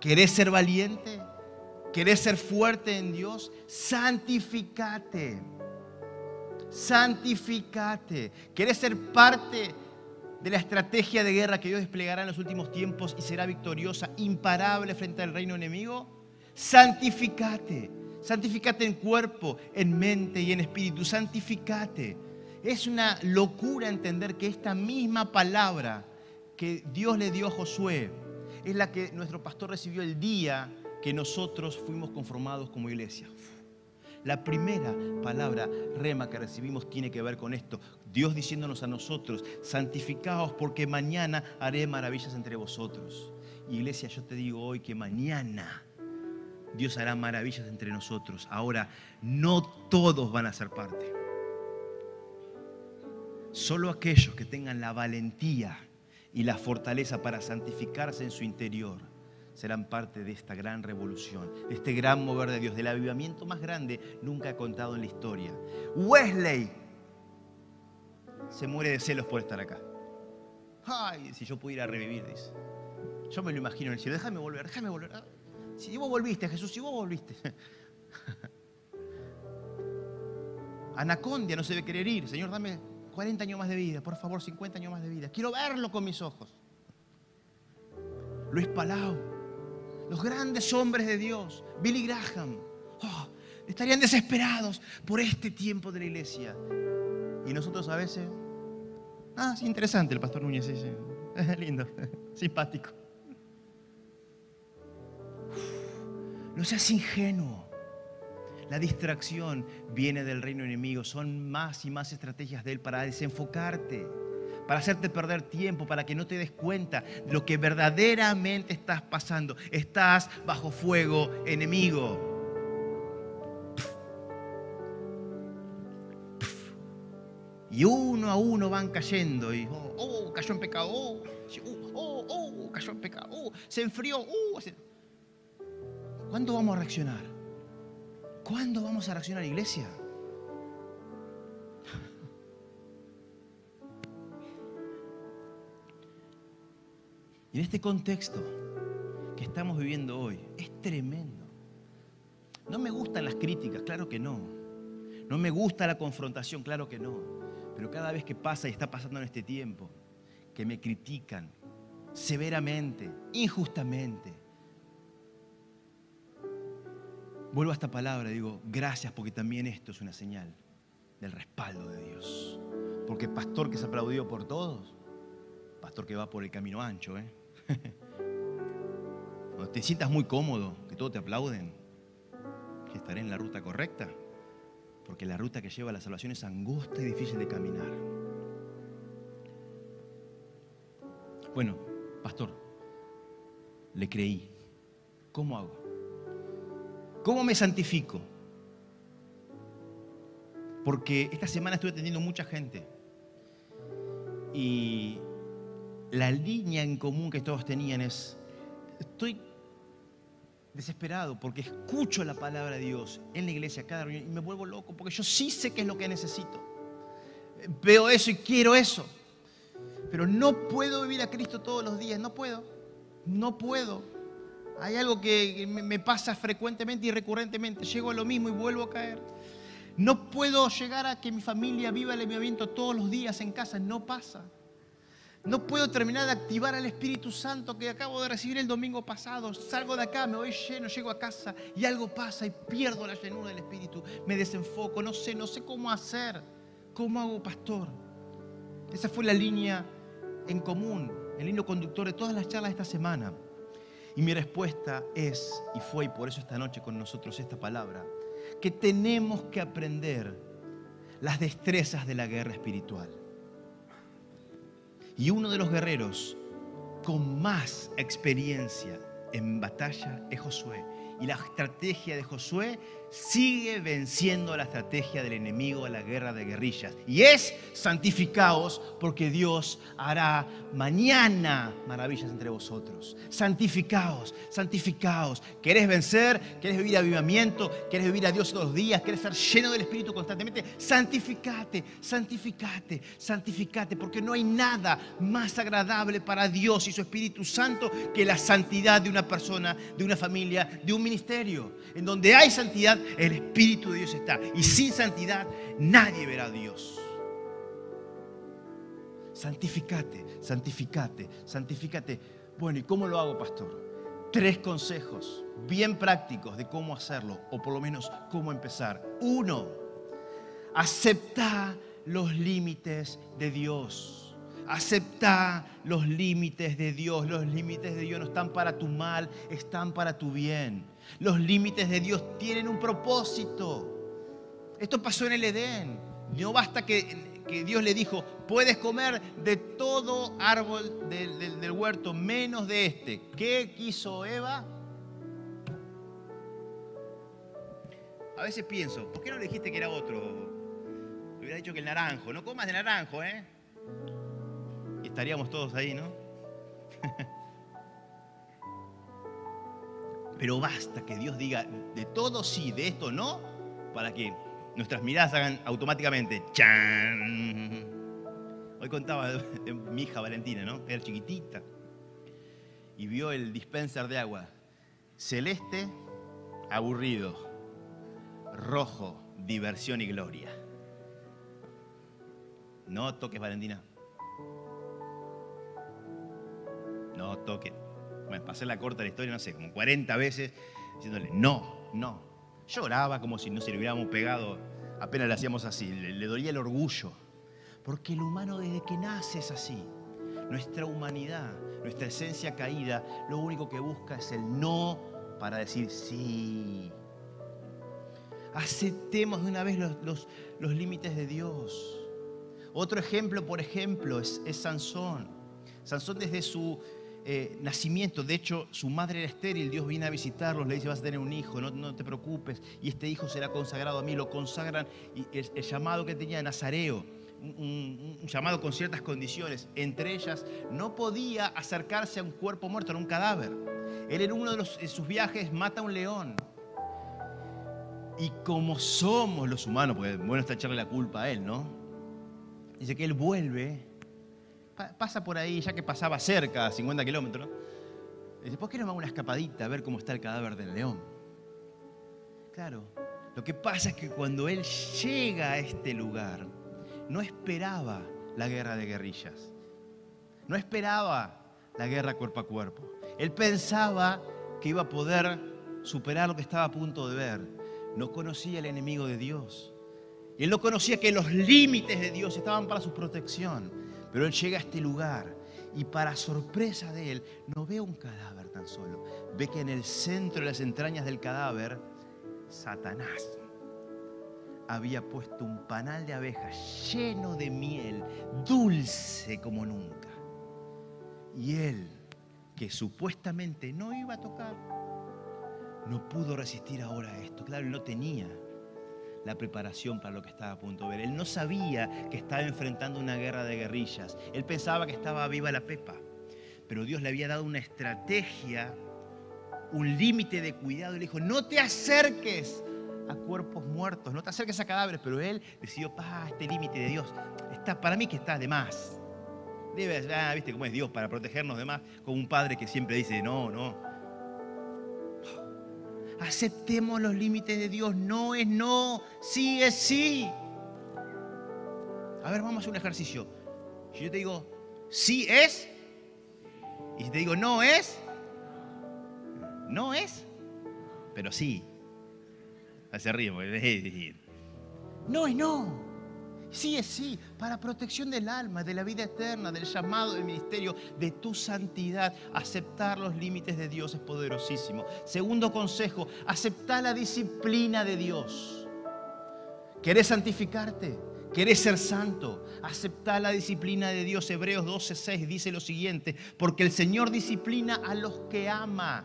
S2: ¿Querés ser valiente? ¿Querés ser fuerte en Dios? Santificate. Santificate. ¿Querés ser parte de la estrategia de guerra que Dios desplegará en los últimos tiempos y será victoriosa, imparable frente al reino enemigo? Santificate. Santificate en cuerpo, en mente y en espíritu. Santificate. Es una locura entender que esta misma palabra que Dios le dio a Josué es la que nuestro pastor recibió el día que nosotros fuimos conformados como iglesia. La primera palabra rema que recibimos tiene que ver con esto. Dios diciéndonos a nosotros, santificaos porque mañana haré maravillas entre vosotros. Iglesia, yo te digo hoy que mañana Dios hará maravillas entre nosotros. Ahora, no todos van a ser parte. Solo aquellos que tengan la valentía y la fortaleza para santificarse en su interior serán parte de esta gran revolución, de este gran mover de Dios, del avivamiento más grande nunca contado en la historia. Wesley se muere de celos por estar acá. Ay, si yo pudiera revivir, dice. Yo me lo imagino en el cielo, déjame volver, déjame volver. Si vos volviste, Jesús, si vos volviste. Anacondia no se debe querer ir. Señor, dame 40 años más de vida, por favor, 50 años más de vida. Quiero verlo con mis ojos. Luis Palau, los grandes hombres de Dios, Billy Graham, oh, estarían desesperados por este tiempo de la iglesia. Y nosotros a veces, ah, es interesante el pastor Núñez, sí, sí. lindo, simpático. No seas ingenuo. La distracción viene del reino enemigo. Son más y más estrategias de él para desenfocarte, para hacerte perder tiempo, para que no te des cuenta de lo que verdaderamente estás pasando. Estás bajo fuego enemigo. Y uno a uno van cayendo. Y, oh, oh cayó en pecado. Oh, oh, oh, cayó en pecado. Oh, se enfrió. Oh, ¿Cuándo vamos a reaccionar? ¿Cuándo vamos a reaccionar, iglesia? Y en este contexto que estamos viviendo hoy, es tremendo. No me gustan las críticas, claro que no. No me gusta la confrontación, claro que no. Pero cada vez que pasa y está pasando en este tiempo, que me critican severamente, injustamente, Vuelvo a esta palabra y digo, gracias porque también esto es una señal del respaldo de Dios. Porque pastor que se aplaudió por todos, pastor que va por el camino ancho, ¿eh? Cuando te sientas muy cómodo, que todos te aplauden, que estaré en la ruta correcta, porque la ruta que lleva a la salvación es angosta y difícil de caminar. Bueno, pastor, le creí. ¿Cómo hago? ¿Cómo me santifico? Porque esta semana estuve atendiendo mucha gente. Y la línea en común que todos tenían es, estoy desesperado porque escucho la palabra de Dios en la iglesia cada reunión y me vuelvo loco porque yo sí sé qué es lo que necesito. Veo eso y quiero eso. Pero no puedo vivir a Cristo todos los días, no puedo. No puedo. Hay algo que me pasa frecuentemente y recurrentemente. Llego a lo mismo y vuelvo a caer. No puedo llegar a que mi familia viva el avivamiento todos los días en casa. No pasa. No puedo terminar de activar al Espíritu Santo que acabo de recibir el domingo pasado. Salgo de acá, me voy lleno, llego a casa y algo pasa y pierdo la llenura del Espíritu. Me desenfoco, no sé, no sé cómo hacer. ¿Cómo hago, pastor? Esa fue la línea en común, el hilo conductor de todas las charlas de esta semana. Y mi respuesta es, y fue y por eso esta noche con nosotros esta palabra, que tenemos que aprender las destrezas de la guerra espiritual. Y uno de los guerreros con más experiencia en batalla es Josué. Y la estrategia de Josué sigue venciendo la estrategia del enemigo a la guerra de guerrillas. Y es santificaos porque Dios hará mañana maravillas entre vosotros. Santificaos, santificaos. ¿Querés vencer? ¿Querés vivir avivamiento? ¿Querés vivir a Dios todos los días? ¿Querés estar lleno del Espíritu constantemente? Santificate, santificate, santificate. Porque no hay nada más agradable para Dios y su Espíritu Santo que la santidad de una persona, de una familia, de un ministerio. En donde hay santidad, el Espíritu de Dios está. Y sin santidad nadie verá a Dios. Santificate, santificate, santificate. Bueno, ¿y cómo lo hago, pastor? Tres consejos bien prácticos de cómo hacerlo, o por lo menos cómo empezar. Uno, acepta los límites de Dios. Acepta los límites de Dios. Los límites de Dios no están para tu mal, están para tu bien. Los límites de Dios tienen un propósito. Esto pasó en el Edén. No basta que, Dios le dijo, puedes comer de todo árbol del, huerto, menos de este. ¿Qué quiso Eva? A veces pienso, ¿por qué no le dijiste que era otro? Le hubiera dicho que el naranjo. No comas de naranjo, ¿eh? Y estaríamos todos ahí, ¿no? Pero basta que Dios diga de todo sí, de esto no, para que nuestras miradas hagan automáticamente ¡chan! Hoy contaba mi hija Valentina, ¿no? Era chiquitita. Y vio el dispenser de agua. Celeste, aburrido. Rojo, diversión y gloria. No toques, Valentina. No toques. Bueno, pasé la corta la historia, no sé, como 40 veces, diciéndole, no, no. Lloraba como si no se le hubiéramos pegado, apenas le hacíamos así, le, le dolía el orgullo. Porque el humano desde que nace es así. Nuestra humanidad, nuestra esencia caída, lo único que busca es el no para decir sí. Aceptemos de una vez los, límites de Dios. Otro ejemplo, por ejemplo, es Sansón. Sansón desde su eh, nacimiento. De hecho, su madre era estéril, Dios viene a visitarlos, le dice, vas a tener un hijo, no, te preocupes, y este hijo será consagrado a mí, lo consagran, y el, llamado que tenía Nazareo, un, llamado con ciertas condiciones, entre ellas, no podía acercarse a un cuerpo muerto, a un cadáver. Él en uno de, sus viajes mata a un león. Y como somos los humanos, porque bueno está echarle la culpa a él, ¿no? Dice que él vuelve pasa por ahí, ya que pasaba cerca, a 50 kilómetros. Dice, ¿por qué no me hago una escapadita a ver cómo está el cadáver del león? Claro, lo que pasa es que cuando él llega a este lugar, no esperaba la guerra de guerrillas. No esperaba la guerra cuerpo a cuerpo. Él pensaba que iba a poder superar lo que estaba a punto de ver. No conocía el enemigo de Dios. Y él no conocía que los límites de Dios estaban para su protección. Pero él llega a este lugar y para sorpresa de él no ve un cadáver tan solo. Ve que en el centro de las entrañas del cadáver, Satanás había puesto un panal de abejas lleno de miel, dulce como nunca. Y él, que supuestamente no iba a tocar, no pudo resistir ahora esto. Claro, él no tenía la preparación para lo que estaba a punto de ver. Él no sabía que estaba enfrentando una guerra de guerrillas. Él pensaba que estaba viva la pepa. Pero Dios le había dado una estrategia, un límite de cuidado. Y le dijo, no te acerques a cuerpos muertos, no te acerques a cadáveres. Pero él decidió, pa, este límite de Dios, está, para mí que está de más. Debe, ah, viste cómo es Dios para protegernos de más, como un padre que siempre dice, no, no, Aceptemos los límites de Dios. No es no, sí es sí. A ver, vamos a hacer un ejercicio. Si yo te digo, sí es, y si te digo, no es, no es, pero sí. Se ríe, no es no. Sí es sí, para protección del alma, de la vida eterna, del llamado del ministerio, de tu santidad. Aceptar los límites de Dios es poderosísimo. Segundo consejo, aceptar la disciplina de Dios. ¿Querés santificarte? ¿Querés ser santo? Aceptar la disciplina de Dios. Hebreos 12:6 dice lo siguiente, porque el Señor disciplina a los que ama.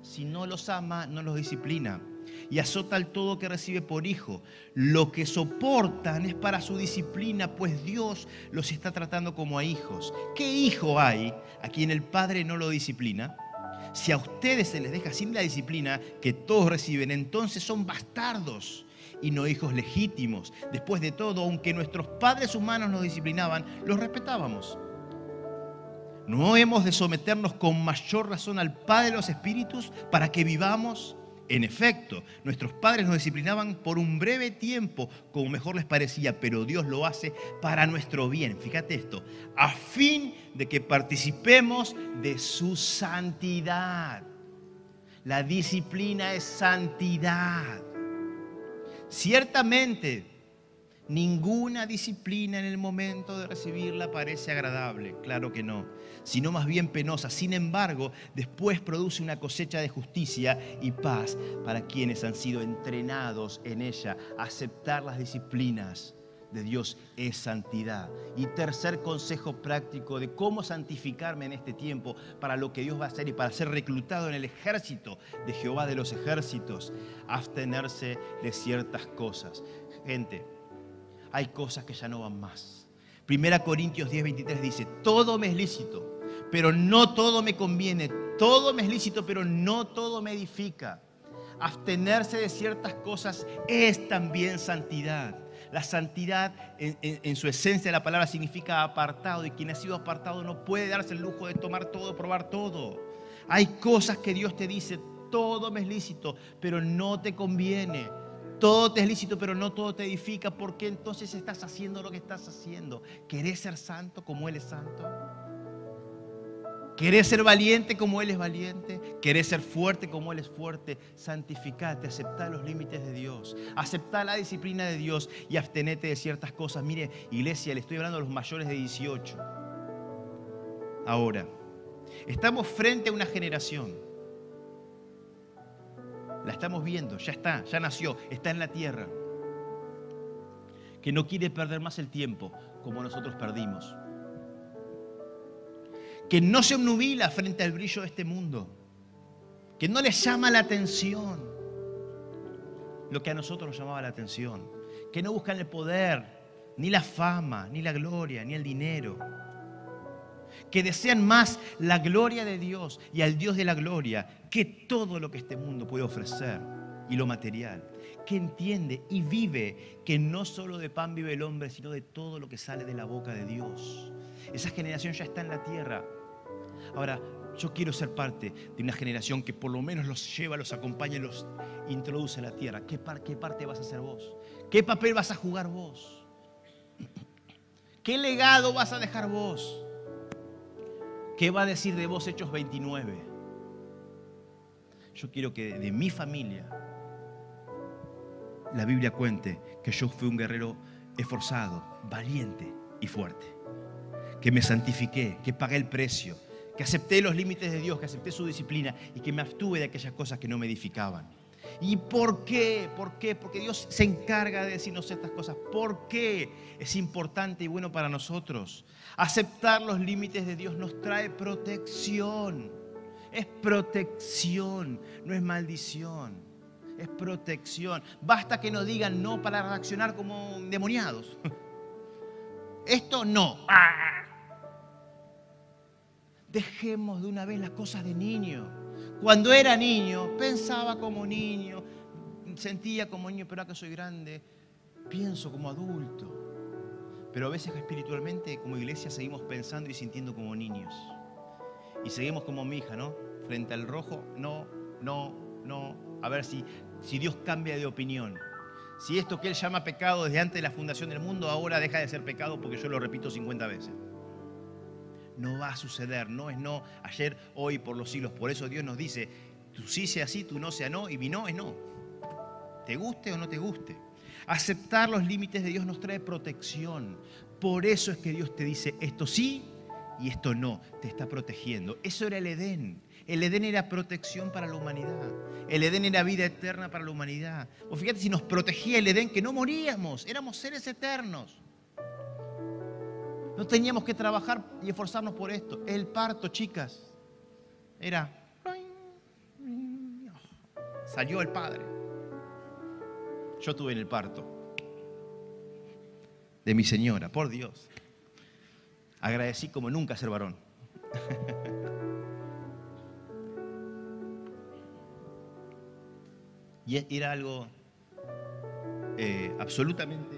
S2: Si no los ama, no los disciplina. Y azota al todo que recibe por hijo. Lo que soportan es para su disciplina, pues Dios los está tratando como a hijos. ¿Qué hijo hay a quien el Padre no lo disciplina? Si a ustedes se les deja sin la disciplina que todos reciben, entonces son bastardos y no hijos legítimos. Después de todo, aunque nuestros padres humanos nos disciplinaban, los respetábamos. ¿No hemos de someternos con mayor razón al Padre de los Espíritus para que vivamos? En efecto, nuestros padres nos disciplinaban por un breve tiempo, como mejor les parecía, pero Dios lo hace para nuestro bien. Fíjate esto, a fin de que participemos de su santidad. La disciplina es santidad. Ciertamente, ninguna disciplina en el momento de recibirla parece agradable, claro que no, sino más bien penosa. Sin embargo, después produce una cosecha de justicia y paz para quienes han sido entrenados en ella. Aceptar las disciplinas de Dios es santidad. Y tercer consejo práctico de cómo santificarme en este tiempo para lo que Dios va a hacer y para ser reclutado en el ejército de Jehová de los ejércitos, abstenerse de ciertas cosas. Gente, hay cosas que ya no van más. Primera Corintios 10, 23 dice, todo me es lícito, pero no todo me conviene. Todo me es lícito, pero no todo me edifica. Abstenerse de ciertas cosas es también santidad. La santidad en, su esencia la palabra significa apartado y quien ha sido apartado no puede darse el lujo de tomar todo, probar todo. Hay cosas que Dios te dice, todo me es lícito, pero no te conviene. Todo te es lícito, pero no todo te edifica. ¿Por qué entonces estás haciendo lo que estás haciendo? ¿Querés ser santo como Él es santo? ¿Querés ser valiente como Él es valiente? ¿Querés ser fuerte como Él es fuerte? Santificate, acepta los límites de Dios, acepta la disciplina de Dios y abstenete de ciertas cosas. Mire, iglesia, le estoy hablando a los mayores de 18. Ahora, estamos frente a una generación. La estamos viendo, ya está, ya nació, está en la tierra. Que no quiere perder más el tiempo como nosotros perdimos. Que no se obnubila frente al brillo de este mundo, que no le llama la atención lo que a nosotros nos llamaba la atención, que no buscan el poder, ni la fama, ni la gloria, ni el dinero, que desean más la gloria de Dios y al Dios de la gloria que todo lo que este mundo puede ofrecer y lo material, que entiende y vive que no solo de pan vive el hombre, sino de todo lo que sale de la boca de Dios. Esa generación ya está en la tierra, Ahora, yo quiero ser parte de una generación que por lo menos los lleva, los acompaña y los introduce a la tierra. ¿Qué, qué parte vas a hacer vos? ¿Qué papel vas a jugar vos? ¿Qué legado vas a dejar vos? ¿Qué va a decir de vos Hechos 29? Yo quiero que de mi familia la Biblia cuente que yo fui un guerrero esforzado, valiente y fuerte. Que me santifiqué, que pagué el precio, que acepté los límites de Dios, que acepté su disciplina y que me abstuve de aquellas cosas que no me edificaban. ¿Y por qué? ¿Por qué? Porque Dios se encarga de decirnos estas cosas. ¿Por qué es importante y bueno para nosotros? Aceptar los límites de Dios nos trae protección. Es protección, no es maldición. Es protección. Basta que nos digan no para reaccionar como demoniados. Esto no. Dejemos de una vez las cosas de niño. Cuando era niño, pensaba como niño, sentía como niño, pero ahora que soy grande, pienso como adulto. Pero a veces espiritualmente, como iglesia, seguimos pensando y sintiendo como niños. Y seguimos como mi hija, ¿no? Frente al rojo, no, no, no. A ver si, si Dios cambia de opinión. Si esto que Él llama pecado desde antes de la fundación del mundo, ahora deja de ser pecado porque yo lo repito 50 veces no va a suceder, no es no, ayer, hoy, por los siglos. Por eso Dios nos dice, tú sí sea así, tú no sea no, y mi no es no. Te guste o no te guste. Aceptar los límites de Dios nos trae protección. Por eso es que Dios te dice esto sí y esto no, te está protegiendo. Eso era el Edén. El Edén era protección para la humanidad. El Edén era vida eterna para la humanidad. O fíjate si nos protegía el Edén que no moríamos, éramos seres eternos. No teníamos que trabajar y esforzarnos por esto. El parto, chicas, era... salió el padre. Yo tuve en el parto de mi señora, por Dios. Agradecí como nunca ser varón. y era algo eh, absolutamente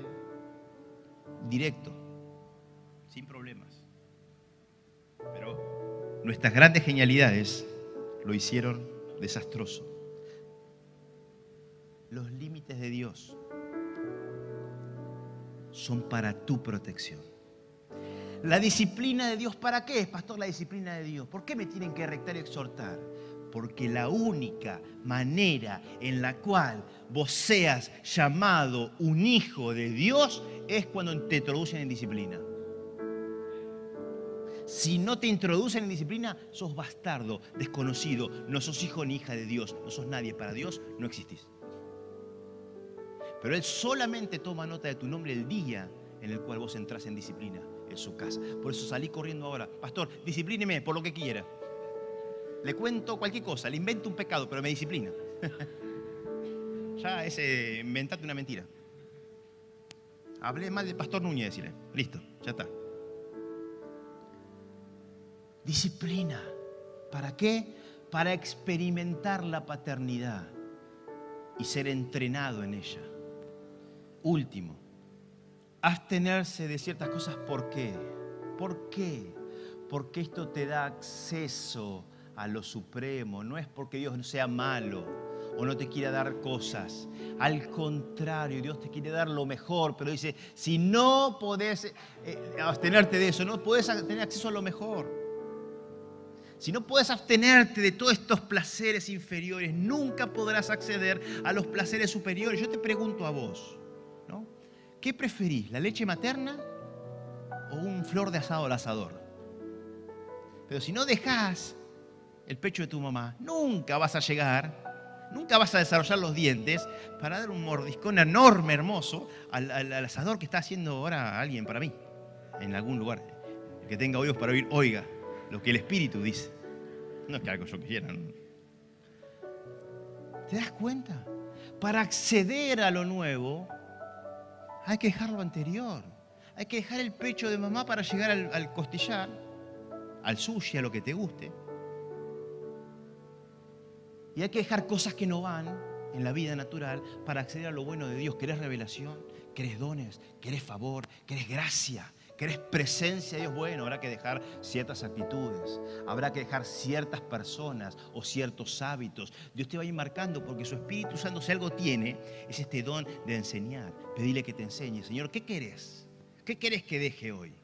S2: directo, sin problemas. Pero nuestras grandes genialidades lo hicieron desastroso. Los límites de Dios son para tu protección. La disciplina de Dios, ¿para qué es, pastor, la disciplina de Dios? ¿Por qué me tienen que rectar y exhortar? Porque la única manera en la cual vos seas llamado un hijo de Dios es cuando te introducen en disciplina. Si no te introducen en disciplina, sos bastardo, desconocido, no sos hijo ni hija de Dios, no sos nadie para Dios, no existís. Pero Él solamente toma nota de tu nombre el día en el cual vos entras en disciplina su casa. Por eso salí corriendo ahora. Pastor, disciplíneme por lo que quiera. Le cuento cualquier cosa, le invento un pecado, pero me disciplina. ya ese, inventate una mentira. Hablé mal del pastor Núñez, decirle. Listo, ya está. Disciplina. ¿Para qué? Para experimentar la paternidad y ser entrenado en ella. Último, abstenerse de ciertas cosas. ¿Por qué? ¿Por qué? Porque esto te da acceso a lo supremo. No es porque Dios no sea malo o no te quiera dar cosas. Al contrario, Dios te quiere dar lo mejor, pero dice, si no podés eh, abstenerte de eso, no podés tener acceso a lo mejor. Si no puedes abstenerte de todos estos placeres inferiores, nunca podrás acceder a los placeres superiores. Yo te pregunto a vos. ¿Qué preferís, la leche materna o un flor de asado al asador? Pero si no dejas el pecho de tu mamá, nunca vas a llegar, nunca vas a desarrollar los dientes para dar un mordiscón enorme, hermoso, al, asador que está haciendo ahora alguien para mí, en algún lugar. Que tenga oídos para oír, oiga lo que el Espíritu dice. No es que algo yo quiera. ¿Te das cuenta? Para acceder a lo nuevo, hay que dejar lo anterior. Hay que dejar el pecho de mamá para llegar al, costillar, al sushi, a lo que te guste. Y hay que dejar cosas que no van en la vida natural para acceder a lo bueno de Dios. ¿Querés revelación? ¿Querés dones? ¿Querés favor? ¿Querés gracia? ¿Querés presencia de Dios? Bueno, habrá que dejar ciertas actitudes, habrá que dejar ciertas personas o ciertos hábitos. Dios te va a ir marcando porque su Espíritu Santo, si algo tiene, es este don de enseñar. Pedirle que te enseñe. Señor, ¿qué querés? ¿Qué querés que deje hoy?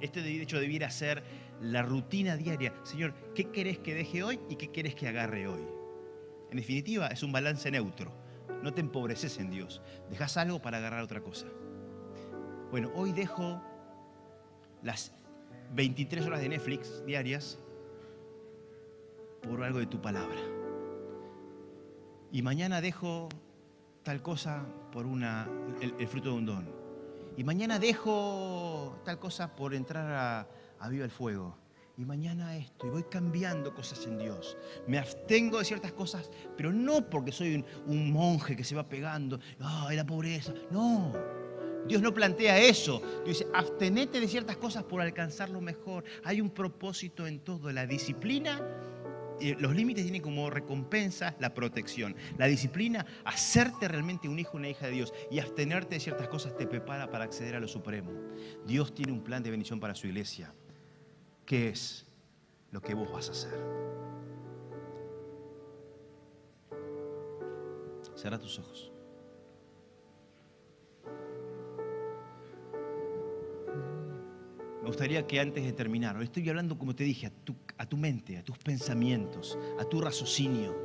S2: Este de hecho debiera ser la rutina diaria. Señor, ¿qué querés que deje hoy y qué querés que agarre hoy? En definitiva, es un balance neutro. No te empobreces en Dios. Dejas algo para agarrar otra cosa. Bueno, hoy dejo las 23 horas de Netflix diarias por algo de tu palabra. Y mañana dejo tal cosa por una, el, fruto de un don. Y mañana dejo tal cosa por entrar a, a Viva el Fuego. Y mañana esto. Y voy cambiando cosas en Dios. Me abstengo de ciertas cosas, pero no porque soy un, monje que se va pegando. ¡Ay, la pobreza! No Dios no plantea eso. Dios dice, abstenete de ciertas cosas por alcanzar lo mejor. Hay un propósito en todo. La disciplina, los límites tienen como recompensa la protección. La disciplina, hacerte realmente un hijo, una hija de Dios. Y abstenerte de ciertas cosas te prepara para acceder a lo supremo. Dios tiene un plan de bendición para su iglesia. ¿Qué es lo que vos vas a hacer? Cierra tus ojos. Me gustaría que antes de terminar, hoy estoy hablando, como te dije, a tu, a tu mente, a tus pensamientos, a tu raciocinio,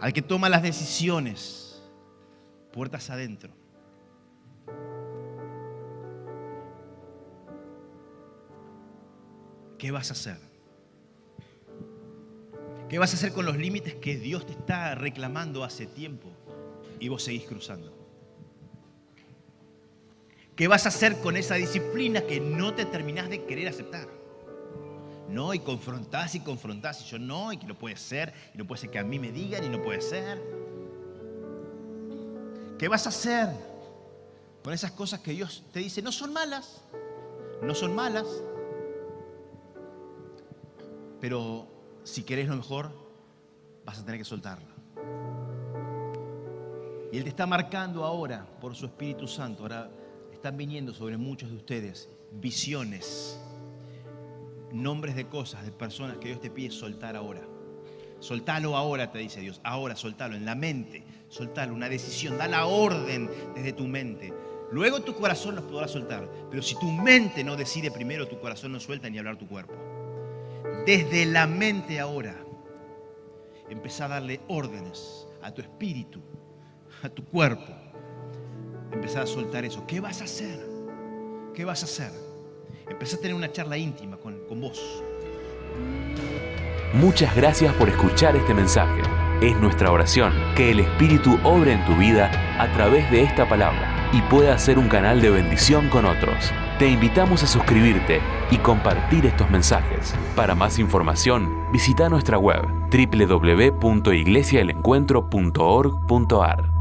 S2: al que toma las decisiones, puertas adentro. ¿Qué vas a hacer? ¿Qué vas a hacer con los límites que Dios te está reclamando hace tiempo y vos seguís cruzando? ¿Qué vas a hacer con esa disciplina que no te terminás de querer aceptar? No, y confrontás y confrontás y yo no, y que no puede ser, y no puede ser que a mí me digan y no puede ser. ¿Qué vas a hacer con esas cosas que Dios te dice? No son malas, no son malas, pero si querés lo mejor, vas a tener que soltarla. Y Él te está marcando ahora por su Espíritu Santo. Ahora están viniendo sobre muchos de ustedes visiones, nombres de cosas, de personas que Dios te pide soltar ahora. Soltalo ahora, te dice Dios. Ahora, soltalo en la mente. Soltalo, una decisión. Da la orden desde tu mente. Luego tu corazón los podrá soltar. Pero si tu mente no decide primero, tu corazón no suelta ni hablar tu cuerpo. Desde la mente ahora, empezá a darle órdenes a tu espíritu, a tu cuerpo. Empezá a soltar eso. ¿Qué vas a hacer? ¿Qué vas a hacer? Empezá a tener una charla íntima con, con vos.
S1: Muchas gracias por escuchar este mensaje. Es nuestra oración que el Espíritu obre en tu vida a través de esta palabra y pueda ser un canal de bendición con otros. Te invitamos a suscribirte y compartir estos mensajes. Para más información, visita nuestra web www.iglesiaelencuentro.org.ar.